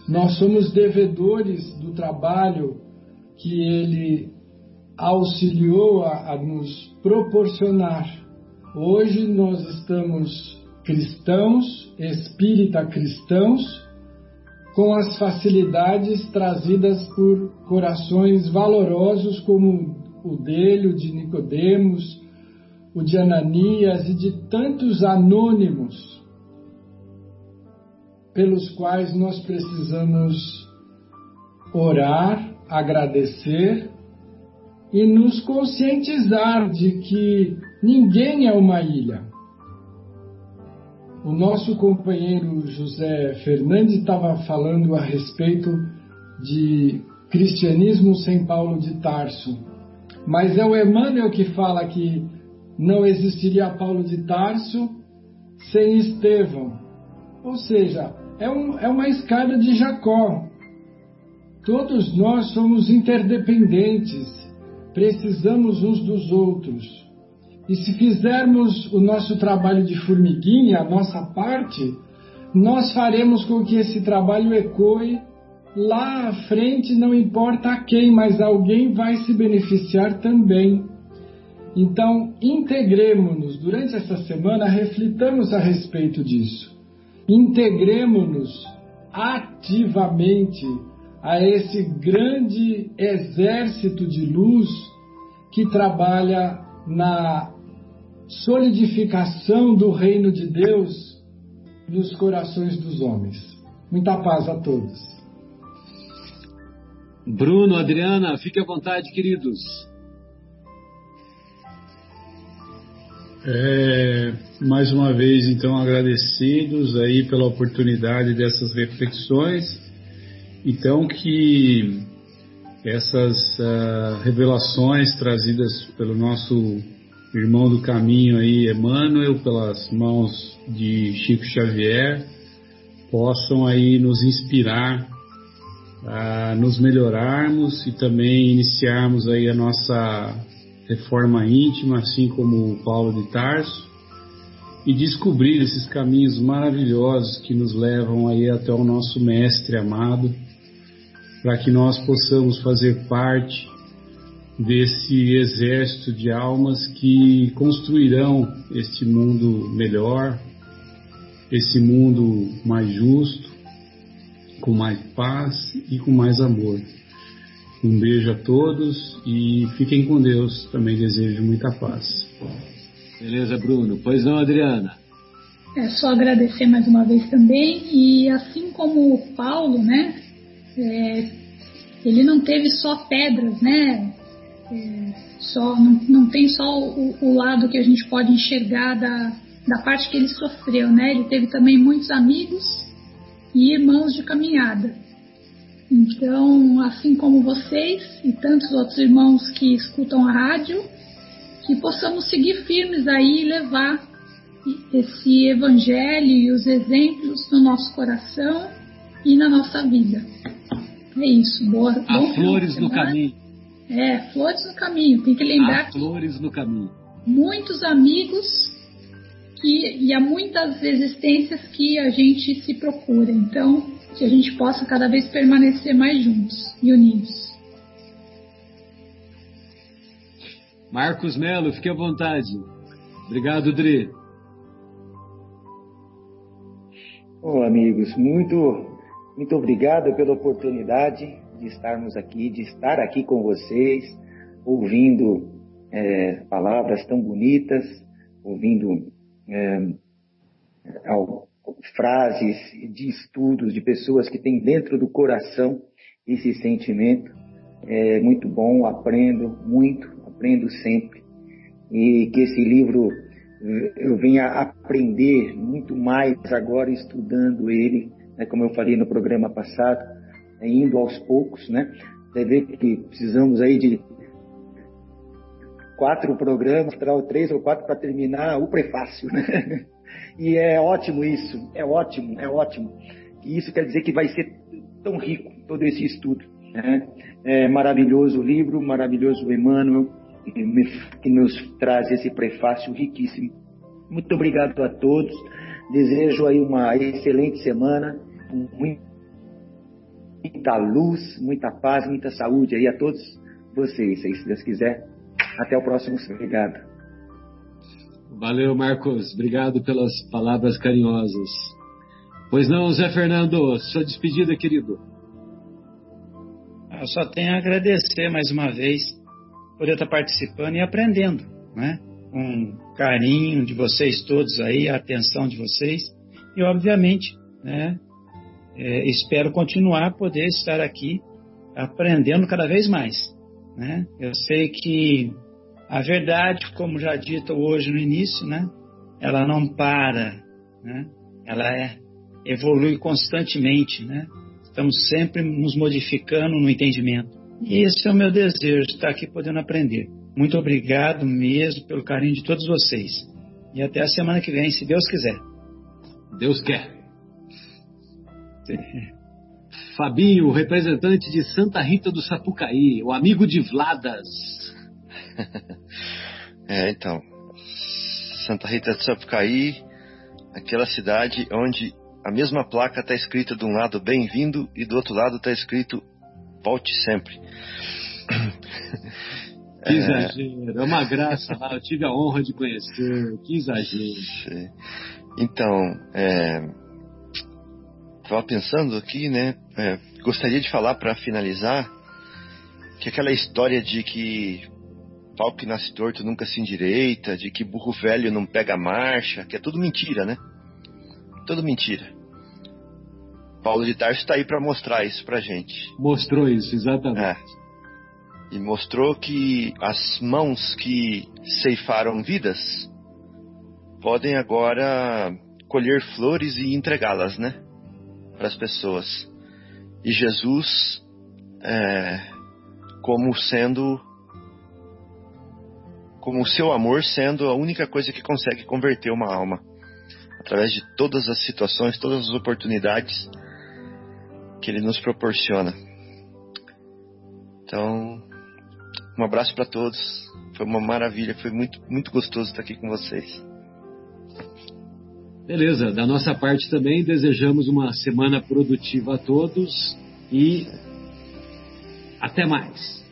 Nós somos devedores do trabalho que ele auxiliou a, a nos proporcionar. Hoje nós estamos cristãos, espírita cristãos, com as facilidades trazidas por corações valorosos como o dele, o de Nicodemos, o de Ananias e de tantos anônimos pelos quais nós precisamos orar, agradecer e nos conscientizar de que ninguém é uma ilha. O nosso companheiro José Fernandes estava falando a respeito de cristianismo sem Paulo de Tarso. Mas é o Emmanuel que fala que não existiria Paulo de Tarso sem Estevão. Ou seja, é, um, é uma escada de Jacó. Todos nós somos interdependentes, precisamos uns dos outros. E se fizermos o nosso trabalho de formiguinha, a nossa parte, nós faremos com que esse trabalho ecoe lá à frente, não importa a quem, mas alguém vai se beneficiar também. Então, integremos-nos durante essa semana, reflitamos a respeito disso. Integremos-nos ativamente a esse grande exército de luz que trabalha na solidificação do reino de Deus nos corações dos homens. Muita paz a todos. Bruno, Adriana, fique à vontade, queridos. É, mais uma vez, então, agradecidos aí pela oportunidade dessas reflexões. Então, que essas uh, revelações trazidas pelo nosso irmão do caminho aí, Emmanuel, pelas mãos de Chico Xavier, possam aí nos inspirar a nos melhorarmos e também iniciarmos aí a nossa reforma íntima, assim como Paulo de Tarso, e descobrir esses caminhos maravilhosos que nos levam aí até o nosso mestre amado, para que nós possamos fazer parte desse exército de almas que construirão este mundo melhor, esse mundo mais justo, com mais paz e com mais amor. Um beijo a todos e fiquem com Deus. Também desejo muita paz. Beleza, Bruno. Pois não, Adriana? É só agradecer mais uma vez também. E assim como o Paulo, né? É, ele não teve só pedras, né? É, só, não, não tem só o, o, lado que a gente pode enxergar da, da parte que ele sofreu, né? Ele teve também muitos amigos e irmãos de caminhada. Então, assim como vocês e tantos outros irmãos que escutam a rádio, que possamos seguir firmes aí e levar esse evangelho e os exemplos no nosso coração e na nossa vida. É isso. Boa. Há flores no caminho. É, flores no caminho. Tem que lembrar. Há flores no caminho. Muitos amigos que, e há muitas existências que a gente se procura. Então, que a gente possa cada vez permanecer mais juntos e unidos. Marcos Melo, fique à vontade. Obrigado, Dri. Bom, amigos, muito, muito obrigado pela oportunidade de estarmos aqui, de estar aqui com vocês, ouvindo é, palavras tão bonitas, ouvindo é, ao, frases de estudos de pessoas que têm dentro do coração esse sentimento. É muito bom, aprendo muito, aprendo sempre. E que esse livro eu venha aprender muito mais agora estudando ele, né, como eu falei no programa passado, indo aos poucos, né? Você vê que precisamos aí de quatro programas, três ou quatro para terminar o prefácio, né? <laughs> E é ótimo isso, é ótimo, é ótimo. E isso quer dizer que vai ser tão rico todo esse estudo. Né? É maravilhoso o livro, maravilhoso o Emmanuel, que nos traz esse prefácio riquíssimo. Muito obrigado a todos. Desejo aí uma excelente semana, muita luz, muita paz, muita saúde aí a todos vocês, se Deus quiser. Até o próximo. Obrigado. Valeu, Marcos. Obrigado pelas palavras carinhosas. Pois não, Zé Fernando, sua despedida, querido. Eu só tenho a agradecer mais uma vez por eu estar participando e aprendendo, né? Com carinho de vocês todos aí, a atenção de vocês e, obviamente, né? É, espero continuar a poder estar aqui aprendendo cada vez mais, né? Eu sei que a verdade, como já dito hoje no início, né? Ela não para, né? Ela é, evolui constantemente, né? Estamos sempre nos modificando no entendimento. E esse é o meu desejo, estar aqui podendo aprender. Muito obrigado mesmo pelo carinho de todos vocês. E até a semana que vem, se Deus quiser. Deus quer. Fabinho, representante de Santa Rita do Sapucaí, o amigo de Vladas. <laughs> é, então. Santa Rita de Sapucaí, aquela cidade onde a mesma placa está escrita de um lado bem-vindo e do outro lado está escrito volte sempre. <laughs> Que exagero, é uma graça lá, eu tive a honra de conhecer, que exagero. Então, é, estava pensando aqui, né? É, gostaria de falar para finalizar que aquela história de que pau que nasce torto nunca se endireita, de que burro velho não pega marcha, que é tudo mentira, né? Tudo mentira. Paulo de Tarso está aí para mostrar isso para gente. Mostrou isso, exatamente. É. E mostrou que as mãos que ceifaram vidas podem agora colher flores e entregá-las, né? Para as pessoas. E Jesus, é, como sendo como o seu amor sendo a única coisa que consegue converter uma alma. Através de todas as situações, todas as oportunidades que ele nos proporciona. Então, um abraço para todos. Foi uma maravilha, foi muito, muito gostoso estar aqui com vocês. Beleza, da nossa parte também desejamos uma semana produtiva a todos e até mais.